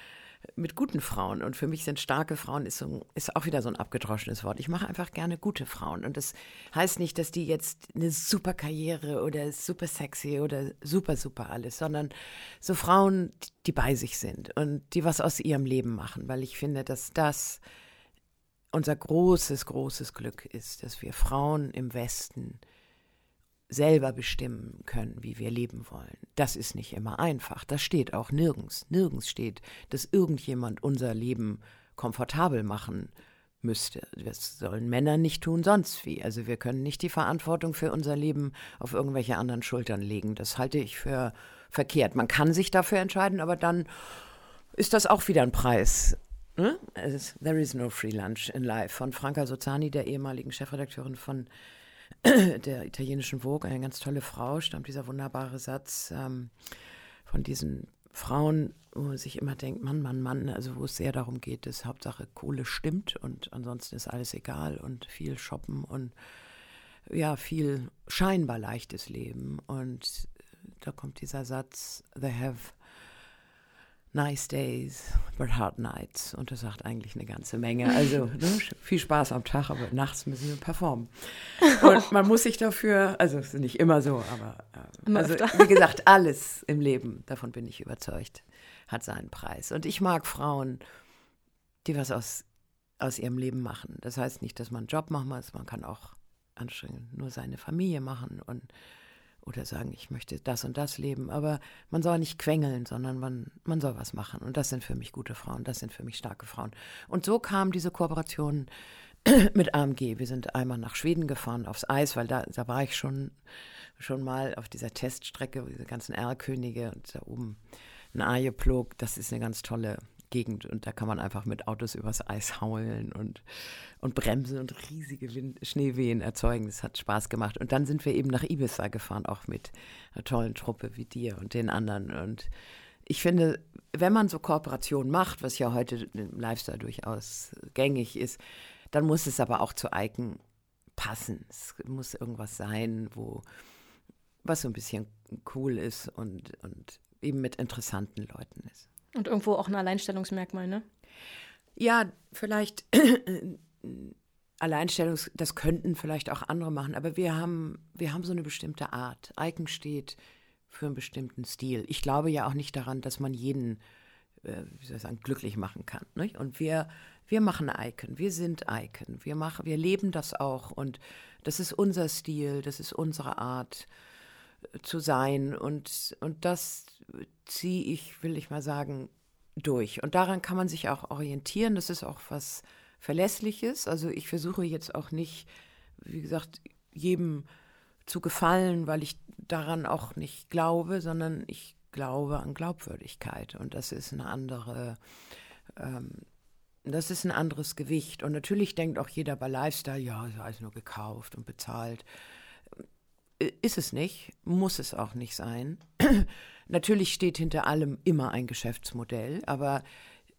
mit guten Frauen. Und für mich sind starke Frauen ist, so, ist auch wieder so ein abgedroschenes Wort. Ich mache einfach gerne gute Frauen. Und das heißt nicht, dass die jetzt eine super Karriere oder super sexy oder super, super alles, sondern so Frauen, die bei sich sind und die was aus ihrem Leben machen. Weil ich finde, dass das unser großes, großes Glück ist, dass wir Frauen im Westen selber bestimmen können, wie wir leben wollen. Das ist nicht immer einfach. Das steht auch nirgends. Nirgends steht, dass irgendjemand unser Leben komfortabel machen müsste. Das sollen Männer nicht tun, sonst wie. Also wir können nicht die Verantwortung für unser Leben auf irgendwelche anderen Schultern legen. Das halte ich für verkehrt. Man kann sich dafür entscheiden, aber dann ist das auch wieder ein Preis. Hm? There is no free lunch in life von Franca Sozzani, der ehemaligen Chefredakteurin von [clears throat] der italienischen Vogue, eine ganz tolle Frau, stammt dieser wunderbare Satz ähm, von diesen Frauen, wo man sich immer denkt, Mann, Mann, Mann, also wo es sehr darum geht, dass Hauptsache Kohle stimmt und ansonsten ist alles egal und viel shoppen und ja, viel scheinbar leichtes Leben. Und da kommt dieser Satz, they have Nice Days, but Hard Nights. Und das sagt eigentlich eine ganze Menge. Also ne, viel Spaß am Tag, aber nachts müssen wir performen. Und man muss sich dafür, also es ist nicht immer so, aber äh, also, wie gesagt, alles im Leben, davon bin ich überzeugt, hat seinen Preis. Und ich mag Frauen, die was aus, aus ihrem Leben machen. Das heißt nicht, dass man einen Job machen muss, man kann auch anstrengend nur seine Familie machen und oder sagen, ich möchte das und das leben. Aber man soll nicht quengeln, sondern man, man soll was machen. Und das sind für mich gute Frauen, das sind für mich starke Frauen. Und so kam diese Kooperation [clears throat] mit AMG. Wir sind einmal nach Schweden gefahren aufs Eis, weil da, da war ich schon, schon mal auf dieser Teststrecke, diese ganzen Erlkönige und da oben ein Ajeplog. Das ist eine ganz tolle Gegend und da kann man einfach mit Autos übers Eis haulen und, und bremsen und riesige Wind, Schneewehen erzeugen. Das hat Spaß gemacht. Und dann sind wir eben nach Ibiza gefahren, auch mit einer tollen Truppe wie dir und den anderen. Und ich finde, wenn man so Kooperationen macht, was ja heute im Lifestyle durchaus gängig ist, dann muss es aber auch zu Icon passen. Es muss irgendwas sein, wo was so ein bisschen cool ist und, und eben mit interessanten Leuten ist. Und irgendwo auch ein Alleinstellungsmerkmal, ne? Ja, vielleicht [clears throat] Alleinstellungs, das könnten vielleicht auch andere machen, aber wir haben, wir haben so eine bestimmte Art. Icon steht für einen bestimmten Stil. Ich glaube ja auch nicht daran, dass man jeden, äh, wie soll ich sagen, glücklich machen kann. Nicht? Und wir, wir machen Icon, wir sind Icon, wir machen, wir leben das auch und das ist unser Stil, das ist unsere Art äh, zu sein und, und das ziehe ich, will ich mal sagen, durch. Und daran kann man sich auch orientieren. Das ist auch was Verlässliches. Also ich versuche jetzt auch nicht, wie gesagt, jedem zu gefallen, weil ich daran auch nicht glaube, sondern ich glaube an Glaubwürdigkeit. Und das ist eine andere, ähm, das ist ein anderes Gewicht. Und natürlich denkt auch jeder bei Lifestyle, ja, ist alles nur gekauft und bezahlt. Äh, ist es nicht, muss es auch nicht sein. [laughs] Natürlich steht hinter allem immer ein Geschäftsmodell, aber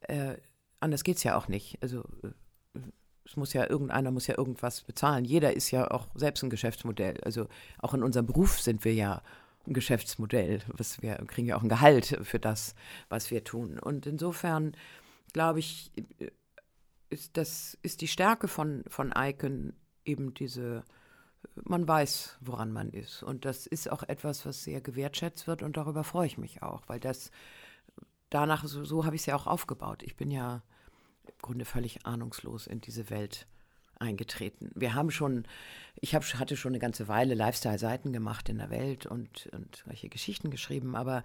äh, anders geht es ja auch nicht. Also äh, es muss ja irgendeiner muss ja irgendwas bezahlen. Jeder ist ja auch selbst ein Geschäftsmodell. Also auch in unserem Beruf sind wir ja ein Geschäftsmodell. Was wir kriegen ja auch ein Gehalt für das, was wir tun. Und insofern glaube ich, äh, ist das ist die Stärke von von Icon eben diese man weiß, woran man ist. Und das ist auch etwas, was sehr gewertschätzt wird und darüber freue ich mich auch, weil das danach, so, so habe ich es ja auch aufgebaut. Ich bin ja im Grunde völlig ahnungslos in diese Welt eingetreten. Wir haben schon, ich hab, hatte schon eine ganze Weile Lifestyle-Seiten gemacht in der Welt und, und solche Geschichten geschrieben, aber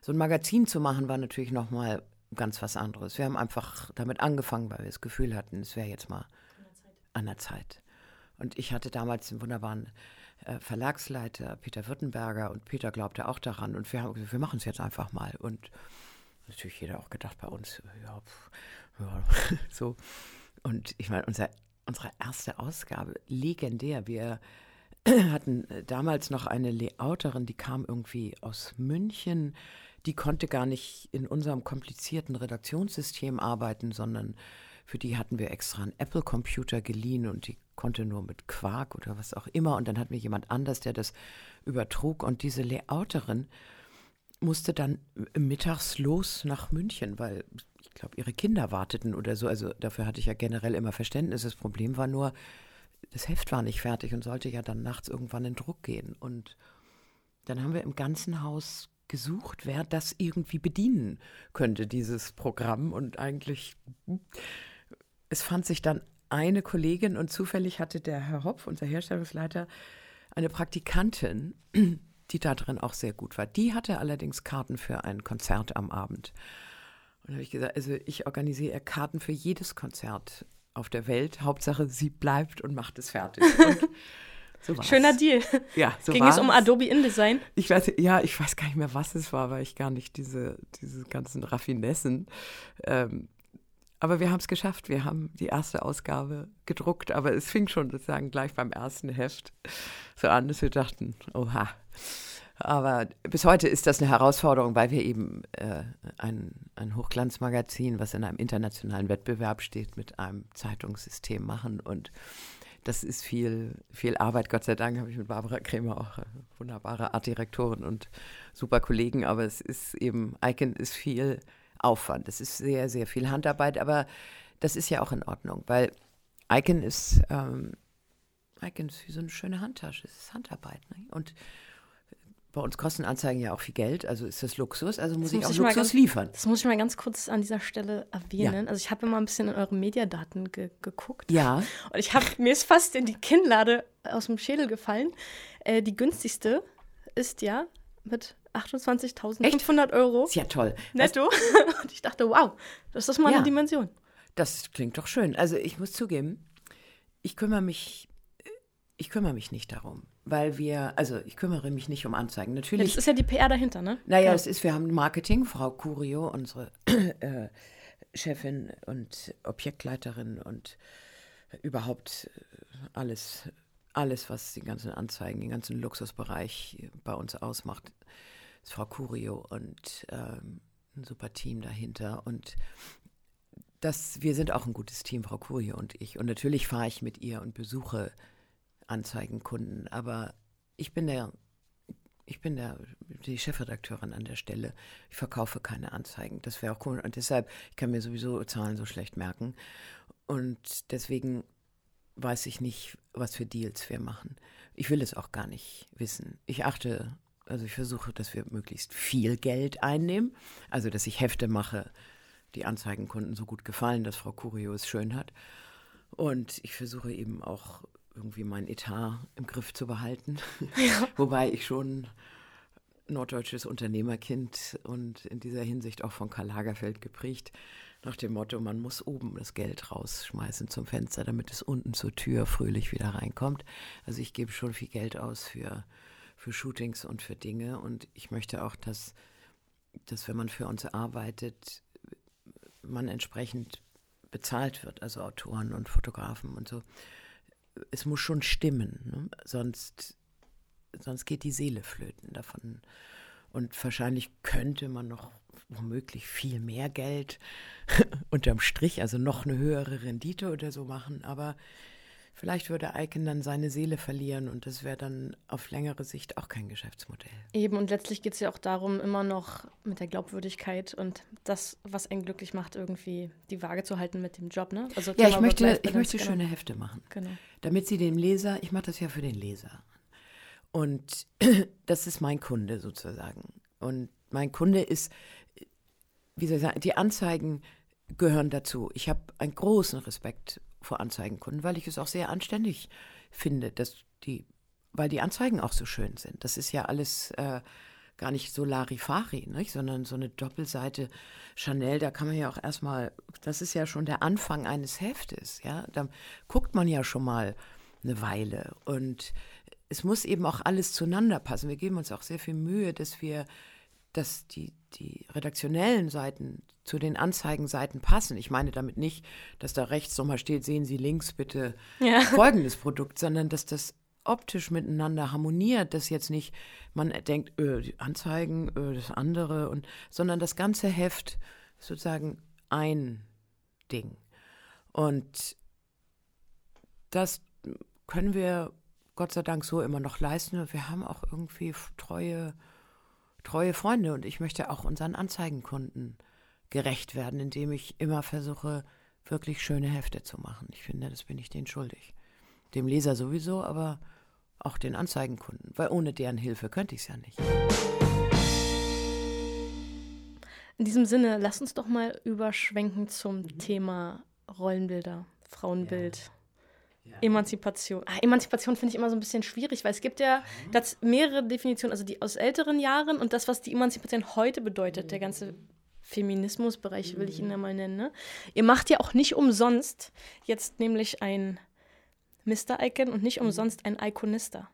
so ein Magazin zu machen war natürlich nochmal ganz was anderes. Wir haben einfach damit angefangen, weil wir das Gefühl hatten, es wäre jetzt mal an der Zeit. Und ich hatte damals einen wunderbaren äh, Verlagsleiter, Peter Württemberger, und Peter glaubte auch daran. Und wir haben gesagt, wir machen es jetzt einfach mal. Und natürlich jeder auch gedacht bei uns, ja, pff, ja [laughs] so. Und ich meine, unser, unsere erste Ausgabe, legendär. Wir [clears throat] hatten äh, damals noch eine Layouterin, die kam irgendwie aus München. Die konnte gar nicht in unserem komplizierten Redaktionssystem arbeiten, sondern für die hatten wir extra einen Apple-Computer geliehen und die konnte nur mit Quark oder was auch immer. Und dann hatten wir jemand anders, der das übertrug. Und diese Layouterin musste dann mittags los nach München, weil ich glaube, ihre Kinder warteten oder so. Also dafür hatte ich ja generell immer Verständnis. Das Problem war nur, das Heft war nicht fertig und sollte ja dann nachts irgendwann in Druck gehen. Und dann haben wir im ganzen Haus gesucht, wer das irgendwie bedienen könnte, dieses Programm. Und eigentlich, es fand sich dann eine Kollegin und zufällig hatte der Herr Hopf, unser Herstellungsleiter, eine Praktikantin, [clears throat] die da drin auch sehr gut war. Die hatte allerdings Karten für ein Konzert am Abend. Und da habe ich gesagt, also ich organisiere Karten für jedes Konzert auf der Welt. Hauptsache, sie bleibt und macht es fertig. [laughs] So Schöner Deal. Ja, so Ging es um Adobe InDesign? Ich weiß, ja, ich weiß gar nicht mehr, was es war, weil ich gar nicht diese, diese ganzen Raffinessen. Ähm, aber wir haben es geschafft. Wir haben die erste Ausgabe gedruckt, aber es fing schon sozusagen gleich beim ersten Heft so an, dass wir dachten, oha. Aber bis heute ist das eine Herausforderung, weil wir eben äh, ein, ein Hochglanzmagazin, was in einem internationalen Wettbewerb steht, mit einem Zeitungssystem machen. Und das ist viel, viel Arbeit. Gott sei Dank habe ich mit Barbara Krämer auch äh, wunderbare Artdirektorin und super Kollegen. Aber es ist eben, Icon ist viel Aufwand. Es ist sehr, sehr viel Handarbeit. Aber das ist ja auch in Ordnung, weil Icon ist, ähm, Icon ist wie so eine schöne Handtasche. Es ist Handarbeit. Ne? Und bei uns kosten Anzeigen ja auch viel Geld, also ist das Luxus, also muss das ich muss auch ich Luxus ganz, liefern. Das muss ich mal ganz kurz an dieser Stelle erwähnen. Ja. Also ich habe immer ein bisschen in eure Mediadaten ge geguckt. Ja. Und ich habe mir ist fast in die Kinnlade aus dem Schädel gefallen. Äh, die günstigste ist ja mit 28.500 Euro. Ist ja toll. Netto. [laughs] Und ich dachte, wow, das ist mal ja. eine Dimension. Das klingt doch schön. Also ich muss zugeben, ich kümmere mich, ich kümmere mich nicht darum weil wir, also ich kümmere mich nicht um Anzeigen. Natürlich. Ja, das ist ja die PR dahinter, ne? Naja, ja. es ist, wir haben Marketing, Frau Curio, unsere äh, Chefin und Objektleiterin und überhaupt alles, alles, was die ganzen Anzeigen, den ganzen Luxusbereich bei uns ausmacht, ist Frau Curio und ähm, ein super Team dahinter. Und das, wir sind auch ein gutes Team, Frau Curio und ich. Und natürlich fahre ich mit ihr und besuche Anzeigenkunden. Aber ich bin der, ich bin der, die Chefredakteurin an der Stelle. Ich verkaufe keine Anzeigen. Das wäre auch cool. Und deshalb, ich kann mir sowieso Zahlen so schlecht merken. Und deswegen weiß ich nicht, was für Deals wir machen. Ich will es auch gar nicht wissen. Ich achte, also ich versuche, dass wir möglichst viel Geld einnehmen. Also, dass ich Hefte mache, die Anzeigenkunden so gut gefallen, dass Frau Curio es schön hat. Und ich versuche eben auch irgendwie mein Etat im Griff zu behalten. [laughs] Ja. Wobei ich schon norddeutsches Unternehmerkind und in dieser Hinsicht auch von Karl Lagerfeld geprägt, nach dem Motto, man muss oben das Geld rausschmeißen zum Fenster, damit es unten zur Tür fröhlich wieder reinkommt. Also ich gebe schon viel Geld aus für, für Shootings und für Dinge und ich möchte auch, dass, dass wenn man für uns arbeitet, man entsprechend bezahlt wird, also Autoren und Fotografen und so es muss schon stimmen, ne? sonst, sonst geht die Seele flöten davon. Und wahrscheinlich könnte man noch womöglich viel mehr Geld [laughs] unterm Strich, also noch eine höhere Rendite oder so machen, aber Vielleicht würde Icon dann seine Seele verlieren und das wäre dann auf längere Sicht auch kein Geschäftsmodell. Eben, und letztlich geht es ja auch darum, immer noch mit der Glaubwürdigkeit und das, was einen glücklich macht, irgendwie die Waage zu halten mit dem Job. Ne? Also ja, ich möchte, ich möchte genau. schöne Hefte machen. Genau. Damit sie dem Leser, ich mache das ja für den Leser. Und [clears throat] das ist mein Kunde sozusagen. Und mein Kunde ist, wie soll ich sagen, die Anzeigen gehören dazu. Ich habe einen großen Respekt vor Anzeigenkunden, weil ich es auch sehr anständig finde, dass die, weil die Anzeigen auch so schön sind. Das ist ja alles äh, gar nicht so Larifari, nicht? sondern so eine Doppelseite Chanel, da kann man ja auch erstmal, das ist ja schon der Anfang eines Heftes, ja, da guckt man ja schon mal eine Weile und es muss eben auch alles zueinander passen. Wir geben uns auch sehr viel Mühe, dass wir, dass die, die redaktionellen Seiten zu den Anzeigenseiten passen. Ich meine damit nicht, dass da rechts nochmal steht, sehen Sie links bitte ja. [laughs] folgendes Produkt, sondern dass das optisch miteinander harmoniert, dass jetzt nicht man denkt, öh, die Anzeigen, öh, das andere, und, sondern das ganze Heft sozusagen ein Ding. Und das können wir Gott sei Dank so immer noch leisten. Wir haben auch irgendwie treue, treue Freunde. Und ich möchte auch unseren Anzeigenkunden gerecht werden, indem ich immer versuche, wirklich schöne Hefte zu machen. Ich finde, das bin ich denen schuldig. Dem Leser sowieso, aber auch den Anzeigenkunden, weil ohne deren Hilfe könnte ich es ja nicht. In diesem Sinne, lass uns doch mal überschwenken zum mhm. Thema Rollenbilder, Frauenbild. Ja. Ja. Emanzipation. Ah, Emanzipation finde ich immer so ein bisschen schwierig, weil es gibt ja mhm. das mehrere Definitionen, also die aus älteren Jahren und das, was die Emanzipation heute bedeutet, mhm. der ganze Feminismusbereich will ich ihn ja mal nennen. Ne? Ihr macht ja auch nicht umsonst jetzt nämlich ein Mr. Icon und nicht umsonst ein Iconista.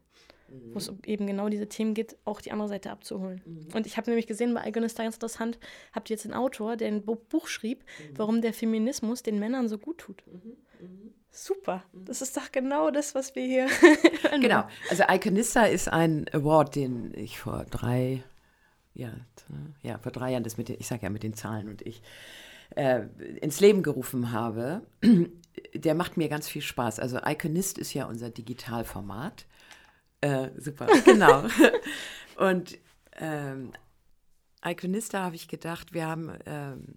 Wo es eben genau diese Themen geht, auch die andere Seite abzuholen. Mhm. Und ich habe nämlich gesehen bei Iconista ganz interessant, habt ihr jetzt einen Autor, der ein Buch schrieb, mhm. warum der Feminismus den Männern so gut tut. Mhm. Super, mhm. das ist doch genau das, was wir hier. [laughs] genau, also Iconista ist ein Award, den ich vor drei, ja, ja vor drei Jahren, das mit den, ich sage ja mit den Zahlen und ich, äh, ins Leben gerufen habe der macht mir ganz viel Spaß. Also Iconist ist ja unser Digitalformat. Äh, super, [laughs] genau. [laughs] Und ähm, Iconista habe ich gedacht, wir haben, ähm,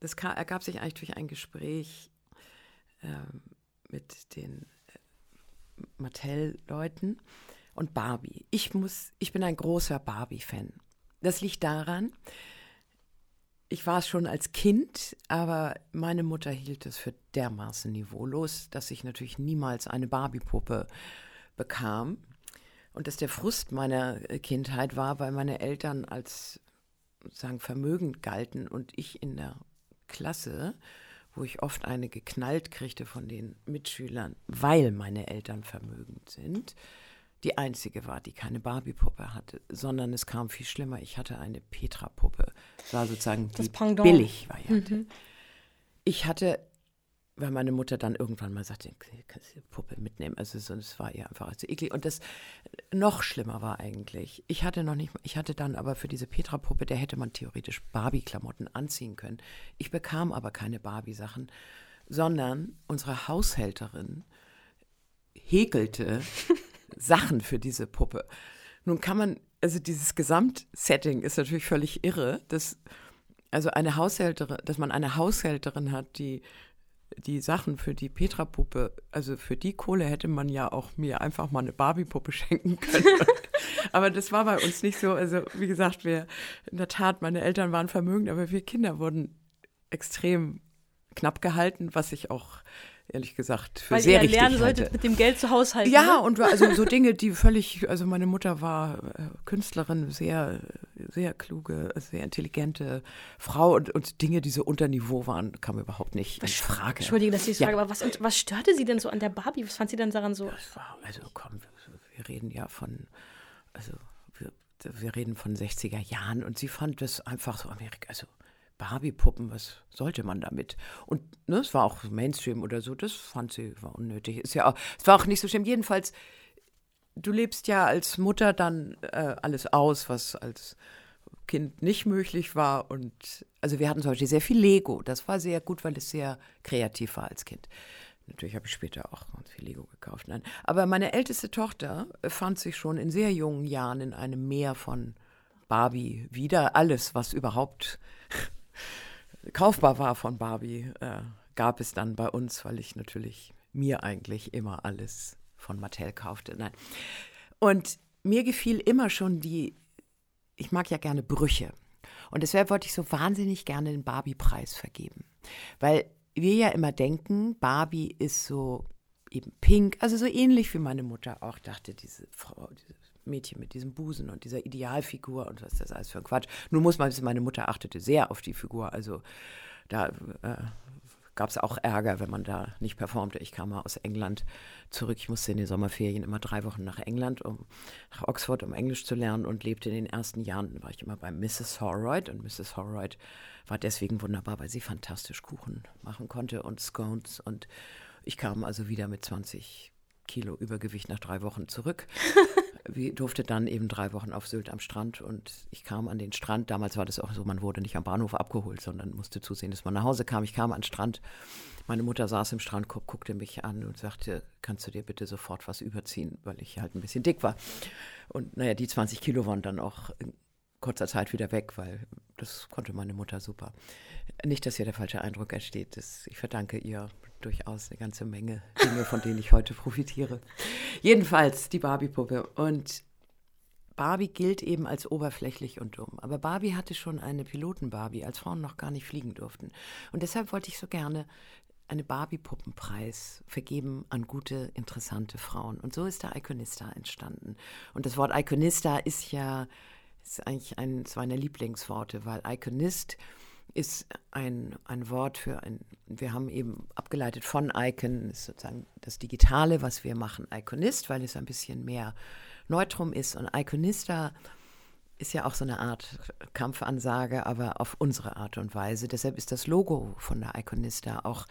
das ergab sich eigentlich durch ein Gespräch ähm, mit den äh, Mattel-Leuten und Barbie. Ich muss, ich bin ein großer Barbie-Fan. Das liegt daran, ich war es schon als Kind, aber meine Mutter hielt es für dermaßen niveaulos, dass ich natürlich niemals eine Barbie-Puppe bekam. Und dass der Frust meiner Kindheit war, weil meine Eltern als sozusagen vermögend galten und ich in der Klasse, wo ich oft eine geknallt kriegte von den Mitschülern, weil meine Eltern vermögend sind, die einzige war, die keine Barbie-Puppe hatte, sondern es kam viel schlimmer. Ich hatte eine Petra-Puppe. Das war sozusagen das die Billig-Variante. Mhm. Ich hatte, weil meine Mutter dann irgendwann mal sagte, kannst du die Puppe mitnehmen. Also es war ihr einfach zu eklig. Und das noch schlimmer war eigentlich, ich hatte noch nicht, ich hatte dann aber für diese Petra-Puppe, der hätte man theoretisch Barbie-Klamotten anziehen können. Ich bekam aber keine Barbie-Sachen, sondern unsere Haushälterin häkelte [laughs] Sachen für diese Puppe. Nun kann man, also dieses Gesamtsetting ist natürlich völlig irre, dass also eine Haushälterin, dass man eine Haushälterin hat, die die Sachen für die Petra-Puppe, also für die Kohle hätte man ja auch mir einfach mal eine Barbie-Puppe [laughs] schenken können. aber das war bei uns nicht so. Also, wie gesagt, wir, in der Tat, meine Eltern waren vermögend, aber wir Kinder wurden extrem knapp gehalten, was ich auch ehrlich gesagt für Weil sehr ihr richtig lernen solltet mit dem Geld zu haushalten. Ja, ne? und also so Dinge, die völlig, also meine Mutter war äh, Künstlerin, sehr, sehr kluge, sehr intelligente Frau und, und Dinge, die so unter Niveau waren, kam überhaupt nicht in Frage. Entschuldige, dass ich das ja. frage, aber was, was störte sie denn so an der Barbie? Was fand sie denn daran so? War, also komm, wir reden ja von, also wir, wir reden von 60er Jahren und sie fand das einfach so Amerika, also Barbie-Puppen, was sollte man damit? Und ne, es war auch Mainstream oder so, das fand sie war unnötig. Ist ja auch, es war auch nicht so schlimm. Jedenfalls, du lebst ja als Mutter dann äh, alles aus, was als Kind nicht möglich war. Und also wir hatten zum Beispiel sehr viel Lego. Das war sehr gut, weil es sehr kreativ war als Kind. Natürlich habe ich später auch ganz viel Lego gekauft. Nein. Aber meine älteste Tochter fand sich schon in sehr jungen Jahren in einem Meer von Barbie wieder. Alles, was überhaupt kaufbar war von Barbie, äh, gab es dann bei uns, weil ich natürlich mir eigentlich immer alles von Mattel kaufte. Nein. Und mir gefiel immer schon die, ich mag ja gerne Brüche. Und deshalb wollte ich so wahnsinnig gerne den Barbie-Preis vergeben. Weil wir ja immer denken, Barbie ist so eben pink, also so ähnlich wie meine Mutter auch dachte, diese Frau, diese Mädchen mit diesem Busen und dieser Idealfigur und was das alles für ein Quatsch. Nun muss man wissen, meine Mutter achtete sehr auf die Figur. Also da äh, gab es auch Ärger, wenn man da nicht performte. Ich kam mal aus England zurück. Ich musste in den Sommerferien immer drei Wochen nach England, um nach Oxford, um Englisch zu lernen und lebte in den ersten Jahren, war ich immer bei Mrs. Horroyd und Mrs. Horroyd war deswegen wunderbar, weil sie fantastisch Kuchen machen konnte und Scones und ich kam also wieder mit 20 Kilo Übergewicht nach drei Wochen zurück. [laughs] Durfte dann eben drei Wochen auf Sylt am Strand und ich kam an den Strand. Damals war das auch so, man wurde nicht am Bahnhof abgeholt, sondern musste zusehen, dass man nach Hause kam. Ich kam an den Strand. Meine Mutter saß im Strandkorb, guckte mich an und sagte, kannst du dir bitte sofort was überziehen, weil ich halt ein bisschen dick war. Und naja, die 20 Kilo waren dann auch kurzer Zeit wieder weg, weil das konnte meine Mutter super. Nicht, dass hier der falsche Eindruck entsteht. Das, ich verdanke ihr durchaus eine ganze Menge Dinge, von denen ich heute profitiere. Jedenfalls die Barbie-Puppe. Und Barbie gilt eben als oberflächlich und dumm. Aber Barbie hatte schon eine Piloten-Barbie, als Frauen noch gar nicht fliegen durften. Und deshalb wollte ich so gerne einen Barbie-Puppenpreis vergeben an gute, interessante Frauen. Und so ist der Iconista entstanden. Und das Wort Iconista ist ja ist eigentlich eines meiner Lieblingsworte, weil Iconist ist ein, ein Wort für ein, wir haben eben abgeleitet von Icon, ist sozusagen das Digitale, was wir machen, Iconist, weil es ein bisschen mehr Neutrum ist und Iconista ist ja auch so eine Art Kampfansage, aber auf unsere Art und Weise. Deshalb ist das Logo von der Iconista auch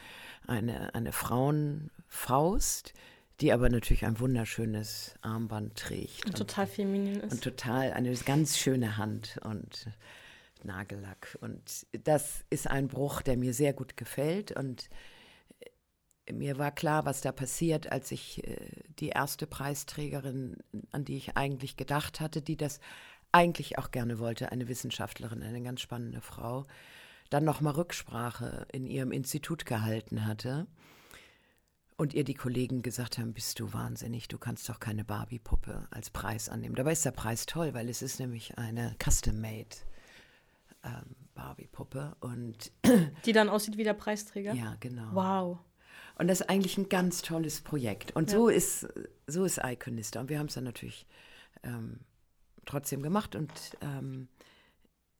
eine, eine Frauenfaust, die aber natürlich ein wunderschönes Armband trägt. Und total feminin ist. Und total eine ganz schöne Hand und Nagellack. Und das ist ein Bruch, der mir sehr gut gefällt. Und äh, mir war klar, was da passiert, als ich äh, die erste Preisträgerin, an die ich eigentlich gedacht hatte, die das eigentlich auch gerne wollte, eine Wissenschaftlerin, eine ganz spannende Frau, dann nochmal Rücksprache in ihrem Institut gehalten hatte. Und ihr die Kollegen gesagt haben, bist du wahnsinnig, du kannst doch keine Barbie-Puppe als Preis annehmen. Dabei ist der Preis toll, weil es ist nämlich eine Custom-Made ähm, Barbie-Puppe. Und [clears throat] Die dann aussieht wie der Preisträger? Ja, genau. Wow. Und das ist eigentlich ein ganz tolles Projekt. Und ja. so ist so ist Iconista. Und wir haben es dann natürlich ähm, trotzdem gemacht. Und, ähm,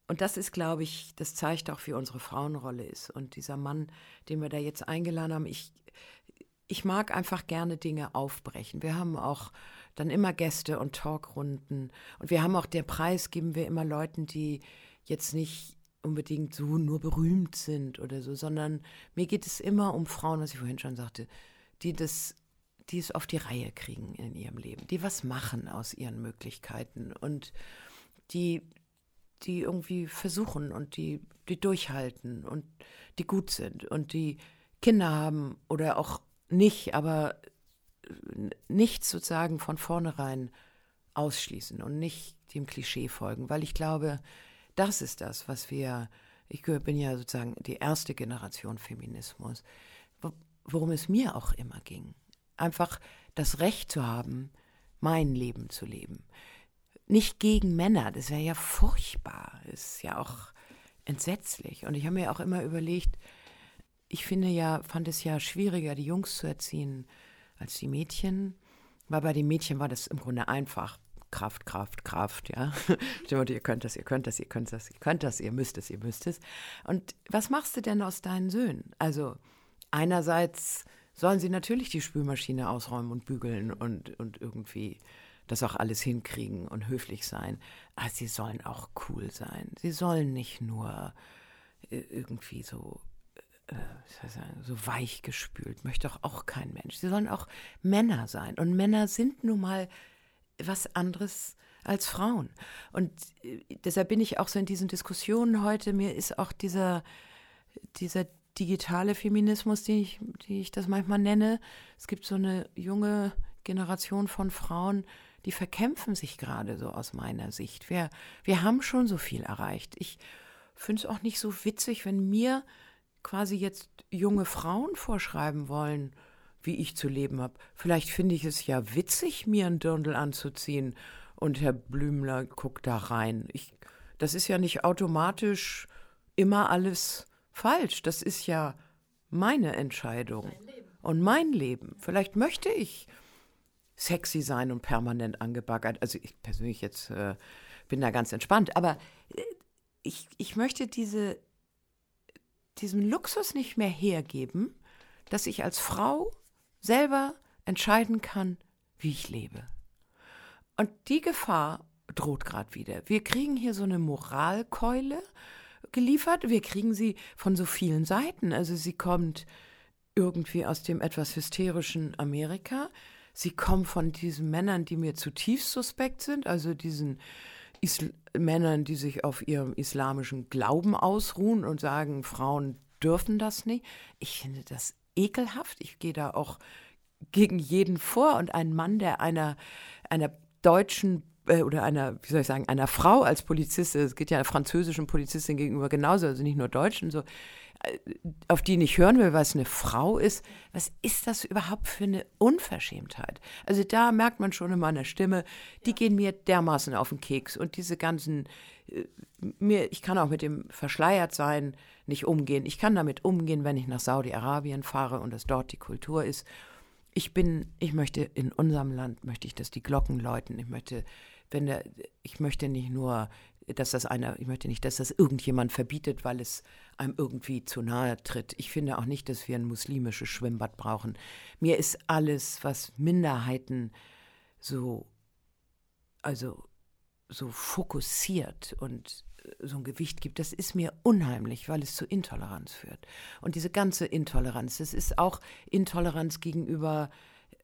und das ist, glaube ich, das zeigt auch, wie unsere Frauenrolle ist. Und dieser Mann, den wir da jetzt eingeladen haben, ich, ich mag einfach gerne Dinge aufbrechen. Wir haben auch dann immer Gäste und Talkrunden. Und wir haben auch, der Preis geben wir immer Leuten, die jetzt nicht unbedingt so nur berühmt sind oder so, sondern mir geht es immer um Frauen, was ich vorhin schon sagte, die das, die es auf die Reihe kriegen in ihrem Leben, die was machen aus ihren Möglichkeiten und die, die irgendwie versuchen und die, die durchhalten und die gut sind und die Kinder haben oder auch nicht, aber nichts sozusagen von vornherein ausschließen und nicht dem Klischee folgen, weil ich glaube, das ist das, was wir, ich bin ja sozusagen die erste Generation Feminismus, worum es mir auch immer ging. Einfach das Recht zu haben, mein Leben zu leben. Nicht gegen Männer, das wäre ja furchtbar, ist ja auch entsetzlich. Und ich habe mir auch immer überlegt, ich finde ja, fand es ja schwieriger, die Jungs zu erziehen als die Mädchen, weil bei den Mädchen war das im Grunde einfach. Kraft, Kraft, Kraft, ja. [laughs] ihr könnt das, ihr könnt das, ihr könnt das, ihr könnt das, ihr müsst es, ihr müsst es. Und was machst du denn aus deinen Söhnen? Also einerseits sollen sie natürlich die Spülmaschine ausräumen und bügeln und, und irgendwie das auch alles hinkriegen und höflich sein. Aber sie sollen auch cool sein. Sie sollen nicht nur äh, irgendwie so so weich gespült, möchte doch auch kein Mensch. Sie sollen auch Männer sein. Und Männer sind nun mal was anderes als Frauen. Und äh, deshalb bin ich auch so in diesen Diskussionen heute. Mir ist auch dieser, dieser digitale Feminismus, den ich, die ich das manchmal nenne. Es gibt so eine junge Generation von Frauen, die verkämpfen sich gerade so aus meiner Sicht. Wir, wir haben schon so viel erreicht. Ich finde es auch nicht so witzig, wenn mir quasi jetzt junge Frauen vorschreiben wollen, wie ich zu leben habe. Vielleicht finde ich es ja witzig, mir ein Dirndl anzuziehen und Herr Blümler guckt da rein. Ich, das ist ja nicht automatisch immer alles falsch. Das ist ja meine Entscheidung mein und mein Leben. Vielleicht möchte ich sexy sein und permanent angebaggert. Also ich persönlich jetzt äh, bin da ganz entspannt, aber äh, ich, ich möchte diese, diesen Luxus nicht mehr hergeben, dass ich als Frau selber entscheiden kann, wie ich lebe. Und die Gefahr droht gerade wieder. Wir kriegen hier so eine Moralkeule geliefert. Wir kriegen sie von so vielen Seiten. Also sie kommt irgendwie aus dem etwas hysterischen Amerika. Sie kommt von diesen Männern, die mir zutiefst suspekt sind, also diesen Isl Männern, die sich auf ihrem islamischen Glauben ausruhen und sagen, Frauen dürfen das nicht. Ich finde das ekelhaft. Ich gehe da auch gegen jeden vor. Und ein Mann, der einer, einer deutschen äh, oder einer, wie soll ich sagen, einer Frau als Polizistin, es geht ja einer französischen Polizistin gegenüber genauso, also nicht nur Deutschen, so, auf die nicht hören will, weil es eine Frau ist. Was ist das überhaupt für eine Unverschämtheit? Also da merkt man schon in meiner Stimme, die ja. gehen mir dermaßen auf den Keks und diese ganzen, äh, mir, ich kann auch mit dem Verschleiertsein nicht umgehen. Ich kann damit umgehen, wenn ich nach Saudi-Arabien fahre und es dort die Kultur ist. Ich bin, ich möchte in unserem Land, möchte ich, dass die Glocken läuten. Ich möchte, wenn der, ich möchte nicht nur, dass das einer, ich möchte nicht, dass das irgendjemand verbietet, weil es einem irgendwie zu nahe tritt. Ich finde auch nicht, dass wir ein muslimisches Schwimmbad brauchen. Mir ist alles, was Minderheiten so, also so fokussiert und so ein Gewicht gibt, das ist mir unheimlich, weil es zu Intoleranz führt. Und diese ganze Intoleranz, das ist auch Intoleranz gegenüber,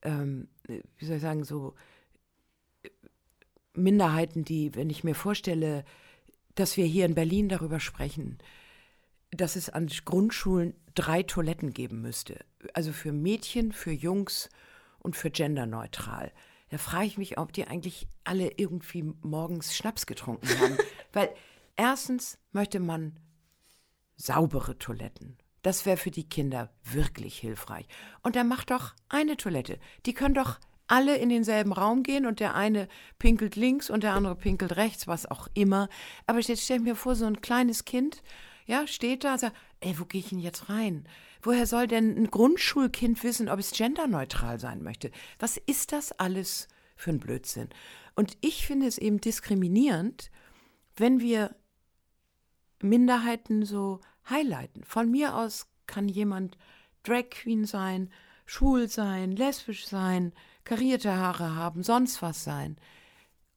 ähm, wie soll ich sagen, so Minderheiten, die, wenn ich mir vorstelle, dass wir hier in Berlin darüber sprechen, dass es an Grundschulen drei Toiletten geben müsste. Also für Mädchen, für Jungs und für genderneutral. Da frage ich mich, ob die eigentlich alle irgendwie morgens Schnaps getrunken haben. [laughs] Weil erstens möchte man saubere Toiletten. Das wäre für die Kinder wirklich hilfreich. Und dann macht doch eine Toilette. Die können doch alle in denselben Raum gehen und der eine pinkelt links und der andere pinkelt rechts, was auch immer. Aber jetzt stell mir vor, so ein kleines Kind, ja, steht da und sagt, ey, wo gehe ich denn jetzt rein? Woher soll denn ein Grundschulkind wissen, ob es genderneutral sein möchte? Was ist das alles für ein Blödsinn? Und ich finde es eben diskriminierend, wenn wir Minderheiten so highlighten. Von mir aus kann jemand Drag Queen sein, schwul sein, lesbisch sein, karierte Haare haben, sonst was sein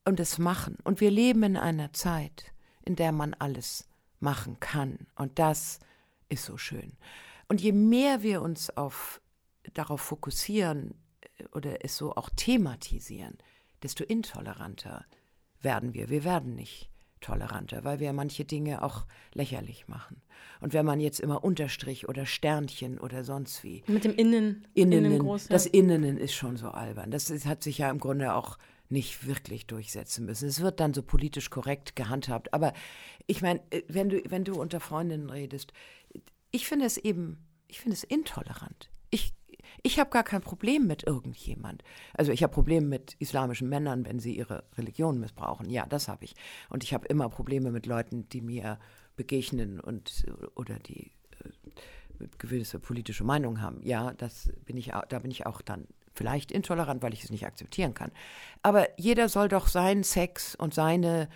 und es machen. Und wir leben in einer Zeit, in der man alles machen kann. Und das ist so schön. Und je mehr wir uns auf, darauf fokussieren äh, oder es so auch thematisieren, desto intoleranter werden wir. Wir werden nicht toleranter, weil wir manche Dinge auch lächerlich machen. Und wenn man jetzt immer Unterstrich oder Sternchen oder sonst wie. Mit dem Innen. Innen, Innen groß. Das Innen ist schon so albern. Das ist, hat sich ja im Grunde auch nicht wirklich durchsetzen müssen. Es wird dann so politisch korrekt gehandhabt. Aber ich meine, äh, wenn du, wenn du unter Freundinnen redest, ich finde es eben, ich finde es intolerant. Ich ich habe gar kein Problem mit irgendjemand. Also ich habe Probleme mit islamischen Männern, wenn sie ihre Religion missbrauchen. Ja, das habe ich. Und ich habe immer Probleme mit Leuten, die mir begegnen und oder die äh, gewisse politische Meinung haben. Ja, das bin ich, da bin ich auch dann vielleicht intolerant, weil ich es nicht akzeptieren kann. Aber jeder soll doch seinen Sex und seine,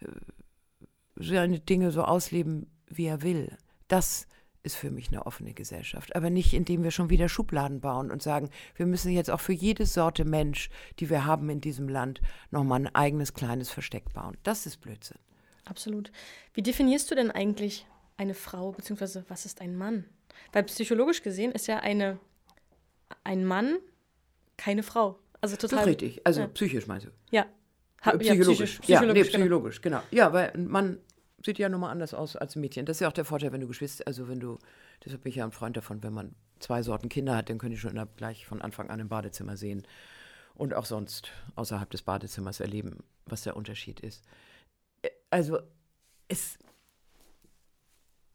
äh, seine Dinge so ausleben, wie er will. Das ist für mich eine offene Gesellschaft. Aber nicht, indem wir schon wieder Schubladen bauen und sagen, wir müssen jetzt auch für jede Sorte Mensch, die wir haben in diesem Land, nochmal ein eigenes kleines Versteck bauen. Das ist Blödsinn. Absolut. Wie definierst du denn eigentlich eine Frau, beziehungsweise was ist ein Mann? Weil psychologisch gesehen ist ja eine, ein Mann keine Frau. Also total. Das ist richtig. Also ja. psychisch meinst du? Ja. Ha, psychologisch. Ja, psychisch, psychologisch, ja, nee, psychologisch genau. genau. Ja, weil ein Mann sieht ja nun mal anders aus als ein Mädchen. Das ist ja auch der Vorteil, wenn du Geschwister, also wenn du, deshalb bin ich ja ein Freund davon, wenn man zwei Sorten Kinder hat, dann können die schon gleich von Anfang an im Badezimmer sehen und auch sonst außerhalb des Badezimmers erleben, was der Unterschied ist. Äh, also es,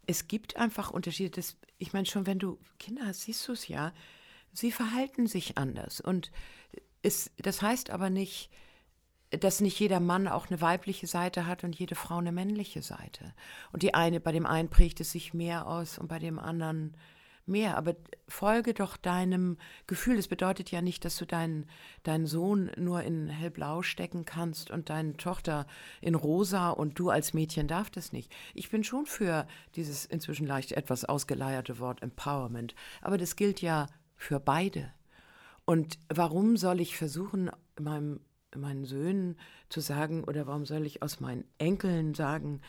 es gibt einfach Unterschiede. Das, ich meine, schon wenn du Kinder hast, siehst du es ja, sie verhalten sich anders. Und es, das heißt aber nicht, dass nicht jeder Mann auch eine weibliche Seite hat und jede Frau eine männliche Seite. Und die eine, bei dem einen prägt es sich mehr aus und bei dem anderen mehr, aber folge doch deinem Gefühl. Das bedeutet ja nicht, dass du deinen, deinen Sohn nur in hellblau stecken kannst und deine Tochter in rosa und du als Mädchen darf das nicht. Ich bin schon für dieses inzwischen leicht etwas ausgeleierte Wort Empowerment, aber das gilt ja für beide. Und warum soll ich versuchen, meinem, meinen Söhnen zu sagen, oder warum soll ich aus meinen Enkeln sagen,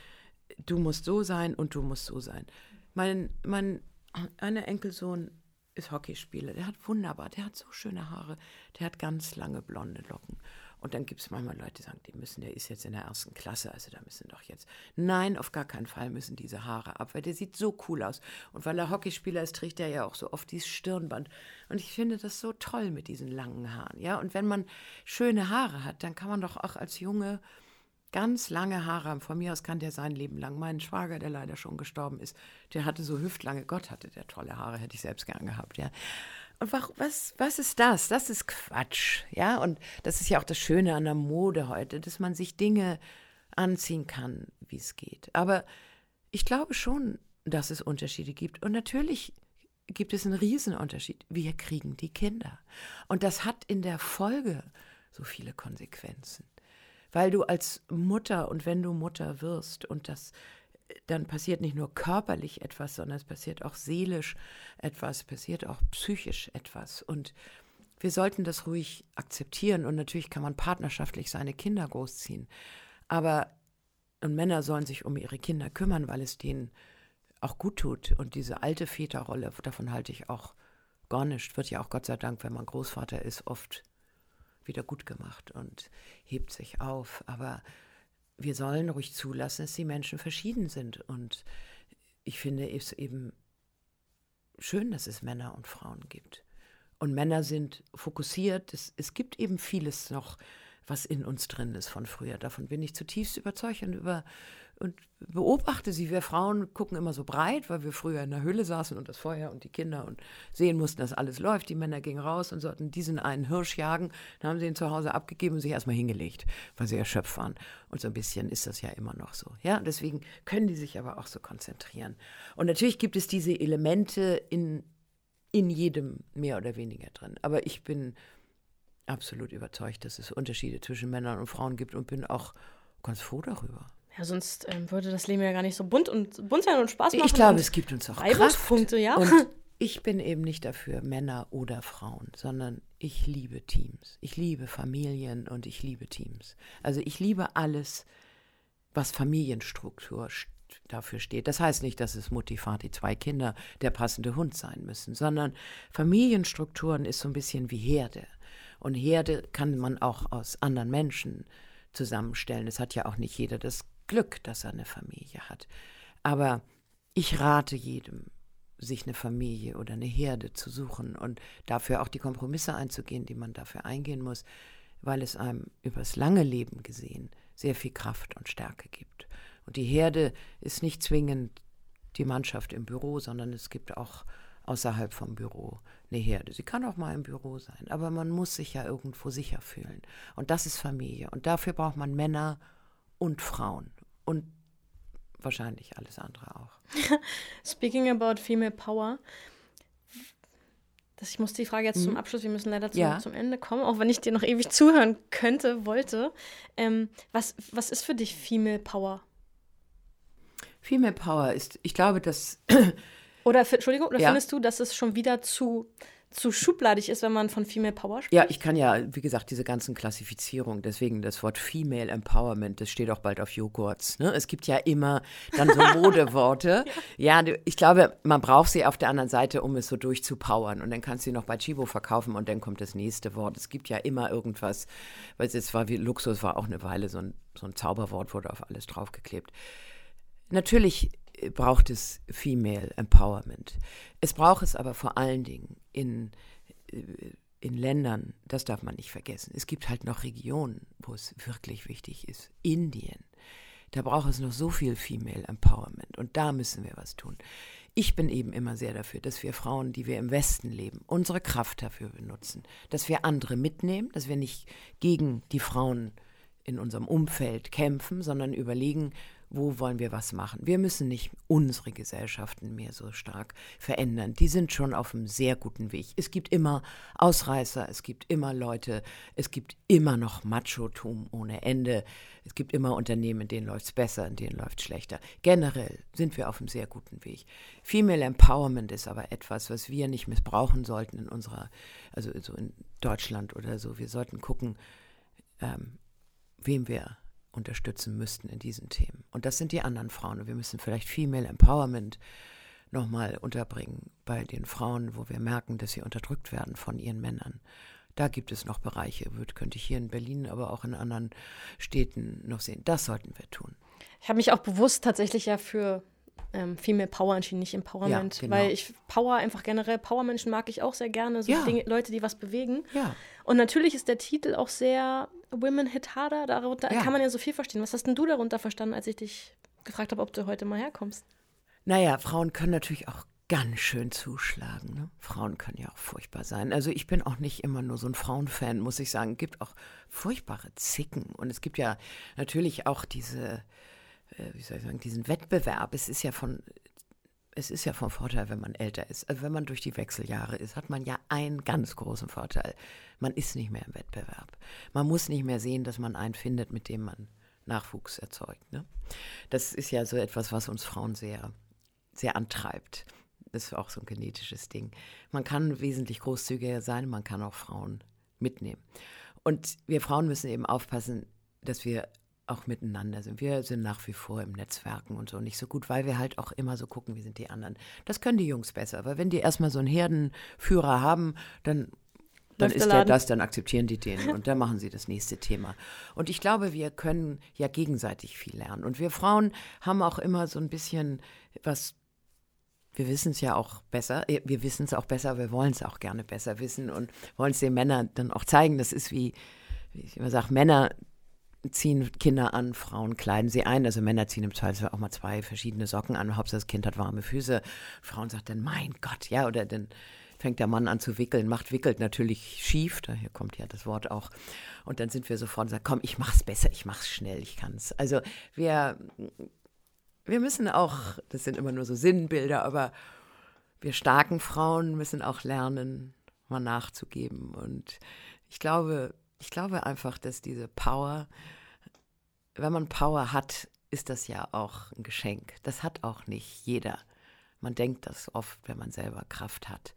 du musst so sein und du musst so sein? Mein, mein einer Enkelsohn ist Hockeyspieler, der hat wunderbar, der hat so schöne Haare, der hat ganz lange blonde Locken. Und dann gibt es manchmal Leute, die sagen, die müssen, der ist jetzt in der ersten Klasse, also da müssen doch jetzt. Nein, auf gar keinen Fall müssen diese Haare ab, weil der sieht so cool aus. Und weil er Hockeyspieler ist, trägt er ja auch so oft dieses Stirnband. Und ich finde das so toll mit diesen langen Haaren. Ja, und wenn man schöne Haare hat, dann kann man doch auch als Junge ganz lange Haare haben. Von mir aus kann der sein Leben lang. Mein Schwager, der leider schon gestorben ist, der hatte so hüftlange, Gott hatte der tolle Haare, hätte ich selbst gern gehabt, ja. Was, was ist das? Das ist Quatsch, ja. Und das ist ja auch das Schöne an der Mode heute, dass man sich Dinge anziehen kann, wie es geht. Aber ich glaube schon, dass es Unterschiede gibt. Und natürlich gibt es einen Riesenunterschied. Wir kriegen die Kinder. Und das hat in der Folge so viele Konsequenzen weil du als Mutter und wenn du Mutter wirst und das dann passiert nicht nur körperlich etwas, sondern es passiert auch seelisch etwas, passiert auch psychisch etwas. Und wir sollten das ruhig akzeptieren. Und natürlich kann man partnerschaftlich seine Kinder großziehen, aber und Männer sollen sich um ihre Kinder kümmern, weil es denen auch gut tut. Und diese alte Väterrolle, davon halte ich auch gar nicht, wird ja auch Gott sei Dank, wenn man Großvater ist, oft wieder gut gemacht und hebt sich auf. Aber wir sollen ruhig zulassen, dass die Menschen verschieden sind. Und ich finde es eben schön, dass es Männer und Frauen gibt. Und Männer sind fokussiert. Es, es gibt eben vieles noch, was in uns drin ist von früher. Davon bin ich zutiefst überzeugt und über und beobachte sie. Wir Frauen gucken immer so breit, weil wir früher in der Höhle saßen und das Feuer und die Kinder und sehen mussten, dass alles läuft. Die Männer gingen raus und sollten diesen einen Hirsch jagen. Dann haben sie ihn zu Hause abgegeben und sich erstmal hingelegt, weil sie erschöpft waren. Und so ein bisschen ist das ja immer noch so. Ja, deswegen können die sich aber auch so konzentrieren. Und natürlich gibt es diese Elemente in, in jedem mehr oder weniger drin. Aber ich bin absolut überzeugt, dass es Unterschiede zwischen Männern und Frauen gibt und bin auch ganz froh darüber. Ja, sonst ähm, würde das Leben ja gar nicht so bunt und bunt sein und Spaß machen. Ich glaube, es gibt uns auch Reibungspunkte, ja. Und [laughs] ich bin eben nicht dafür Männer oder Frauen, sondern ich liebe Teams. Ich liebe Familien und ich liebe Teams. Also ich liebe alles, was Familienstruktur dafür steht. Das heißt nicht, dass es Mutti, Vati, zwei Kinder, der passende Hund sein müssen, sondern Familienstrukturen ist so ein bisschen wie Herde. Und Herde kann man auch aus anderen Menschen zusammenstellen. Es hat ja auch nicht jeder das Glück, dass er eine Familie hat. Aber ich rate jedem, sich eine Familie oder eine Herde zu suchen und dafür auch die Kompromisse einzugehen, die man dafür eingehen muss, weil es einem übers lange Leben gesehen sehr viel Kraft und Stärke gibt. Und die Herde ist nicht zwingend die Mannschaft im Büro, sondern es gibt auch außerhalb vom Büro eine Herde. Sie kann auch mal im Büro sein, aber man muss sich ja irgendwo sicher fühlen. Und das ist Familie. Und dafür braucht man Männer und Frauen und wahrscheinlich alles andere auch. [laughs] Speaking about female power, das, ich muss die Frage jetzt mhm. zum Abschluss, wir müssen leider zum, ja. zum, Ende kommen, auch wenn ich dir noch ewig zuhören könnte, wollte. Ähm, was, was ist für dich Female Power? Female Power ist, ich glaube, dass. oder, Entschuldigung, oder ja. findest du, dass es schon wieder zu zu schubladig ist, wenn man von Female Power spricht? Ja, ich kann ja, wie gesagt, diese ganzen Klassifizierungen, deswegen das Wort Female Empowerment, das steht auch bald auf Joghurts. Ne? Es gibt ja immer dann so [laughs] Modeworte. ja. ich glaube, man braucht sie auf der anderen Seite, um es so durchzupowern. Und dann kannst du sie noch bei Chibo verkaufen und dann kommt das nächste Wort. Es gibt ja immer irgendwas, weil es jetzt war wie Luxus, war auch eine Weile so ein, so ein Zauberwort, wurde auf alles draufgeklebt. Natürlich braucht es Female Empowerment. Es braucht es aber vor allen Dingen in, äh, in Ländern, das darf man nicht vergessen. Es gibt halt noch Regionen, wo es wirklich wichtig ist. Indien. Da braucht es noch so viel Female Empowerment und da müssen wir was tun. Ich bin eben immer sehr dafür, dass wir Frauen, die wir im Westen leben, unsere Kraft dafür benutzen, dass wir andere mitnehmen, dass wir nicht gegen die Frauen in unserem Umfeld kämpfen, sondern überlegen, wo wollen wir was machen. Wir müssen nicht unsere Gesellschaften mehr so stark verändern. Die sind schon auf einem sehr guten Weg. Es gibt immer Ausreißer, es gibt immer Leute, es gibt immer noch Machotum ohne Ende. Es gibt immer Unternehmen, denen läuft es besser, denen läuft es schlechter. Generell sind wir auf einem sehr guten Weg. Female Empowerment ist aber etwas, was wir nicht missbrauchen sollten in unserer, also so in Deutschland oder so. Wir sollten gucken, ähm, wem wir unterstützen müssten in diesen Themen. Und das sind die anderen Frauen. Und wir müssen vielleicht Female Empowerment nochmal unterbringen bei den Frauen, wo wir merken, dass sie unterdrückt werden von ihren Männern. Da gibt es noch Bereiche, könnte ich hier in Berlin, aber auch in anderen Städten noch sehen. Das sollten wir tun. Ich habe mich auch bewusst tatsächlich ja für ähm, Female Power entschieden, nicht Empowerment. Ja, genau. Weil ich Power einfach generell, Power-Menschen mag ich auch sehr gerne, so ja. Dinge, Leute, die was bewegen. Ja. Und natürlich ist der Titel auch sehr Women Hit Harder, darunter kann man ja so viel verstehen. Was hast denn du darunter verstanden, als ich dich gefragt habe, ob du heute mal herkommst? Naja, Frauen können natürlich auch ganz schön zuschlagen. Ne? Frauen können ja auch furchtbar sein. Also ich bin auch nicht immer nur so ein Frauenfan, muss ich sagen. Es gibt auch furchtbare Zicken. Und es gibt ja natürlich auch diese, wie soll ich sagen, diesen Wettbewerb. Es ist ja von es ist ja von Vorteil, wenn man älter ist. Also wenn man durch die Wechseljahre ist, hat man ja einen ganz großen Vorteil. Man ist nicht mehr im Wettbewerb. Man muss nicht mehr sehen, dass man einen findet, mit dem man Nachwuchs erzeugt. Ne? Das ist ja so etwas, was uns Frauen sehr, sehr antreibt. Das ist auch so ein genetisches Ding. Man kann wesentlich großzügiger sein, man kann auch Frauen mitnehmen. Und wir Frauen müssen eben aufpassen, dass wir auch miteinander sind. Wir sind nach wie vor im Netzwerken und so nicht so gut, weil wir halt auch immer so gucken, wie sind die anderen. Das können die Jungs besser, weil wenn die erstmal so einen Herdenführer haben, dann dann ist der das, dann akzeptieren die den und dann machen sie das nächste Thema. Und ich glaube, wir können ja gegenseitig viel lernen. Und wir Frauen haben auch immer so ein bisschen was, wir wissen es ja auch besser, äh, wir wissen es auch besser, wir wollen es auch gerne besser wissen und wollen es den Männern dann auch zeigen. Das ist wie, wie ich immer sage, Männer ziehen Kinder an, Frauen kleiden sie ein. Also Männer ziehen im Zweifel auch mal zwei verschiedene Socken an. Hauptsache das Kind hat warme Füße. Frauen sagt dann, mein Gott, ja, oder dann fängt der Mann an zu wickeln, macht wickelt natürlich schief, daher kommt ja das Wort auch. Und dann sind wir sofort und sagen, komm, ich mach's besser, ich mach's schnell, ich kann's. Also wir, wir müssen auch, das sind immer nur so Sinnbilder, aber wir starken Frauen müssen auch lernen, mal nachzugeben. Und ich glaube, ich glaube einfach, dass diese Power, wenn man Power hat, ist das ja auch ein Geschenk. Das hat auch nicht jeder. Man denkt das oft, wenn man selber Kraft hat.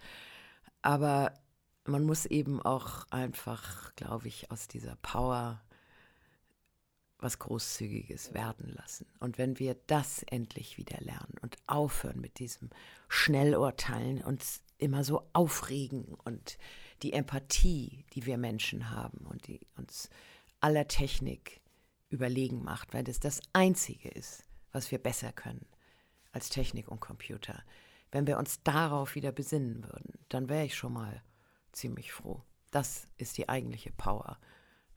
Aber man muss eben auch einfach, glaube ich, aus dieser Power was Großzügiges werden lassen. Und wenn wir das endlich wieder lernen und aufhören mit diesem Schnellurteilen, uns immer so aufregen und die Empathie, die wir Menschen haben und die uns aller Technik überlegen macht, weil das das Einzige ist, was wir besser können als Technik und Computer. Wenn wir uns darauf wieder besinnen würden, dann wäre ich schon mal ziemlich froh. Das ist die eigentliche Power,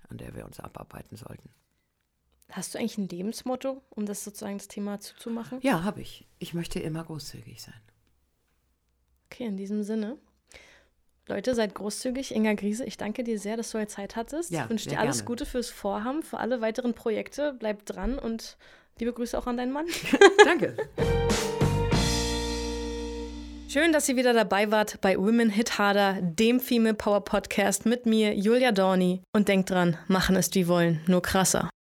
an der wir uns abarbeiten sollten. Hast du eigentlich ein Lebensmotto, um das sozusagen das Thema zuzumachen? Ja, habe ich. Ich möchte immer großzügig sein. Okay, in diesem Sinne Leute, seid großzügig. Inga Griese, ich danke dir sehr, dass du heute Zeit hattest. Ja, ich wünsche dir alles gerne. Gute fürs Vorhaben, für alle weiteren Projekte. Bleib dran und liebe Grüße auch an deinen Mann. [laughs] [laughs] danke. Schön, dass ihr wieder dabei wart bei Women Hit Harder, dem Female Power Podcast mit mir, Julia Dorni. Und denkt dran, machen es die wollen, nur krasser.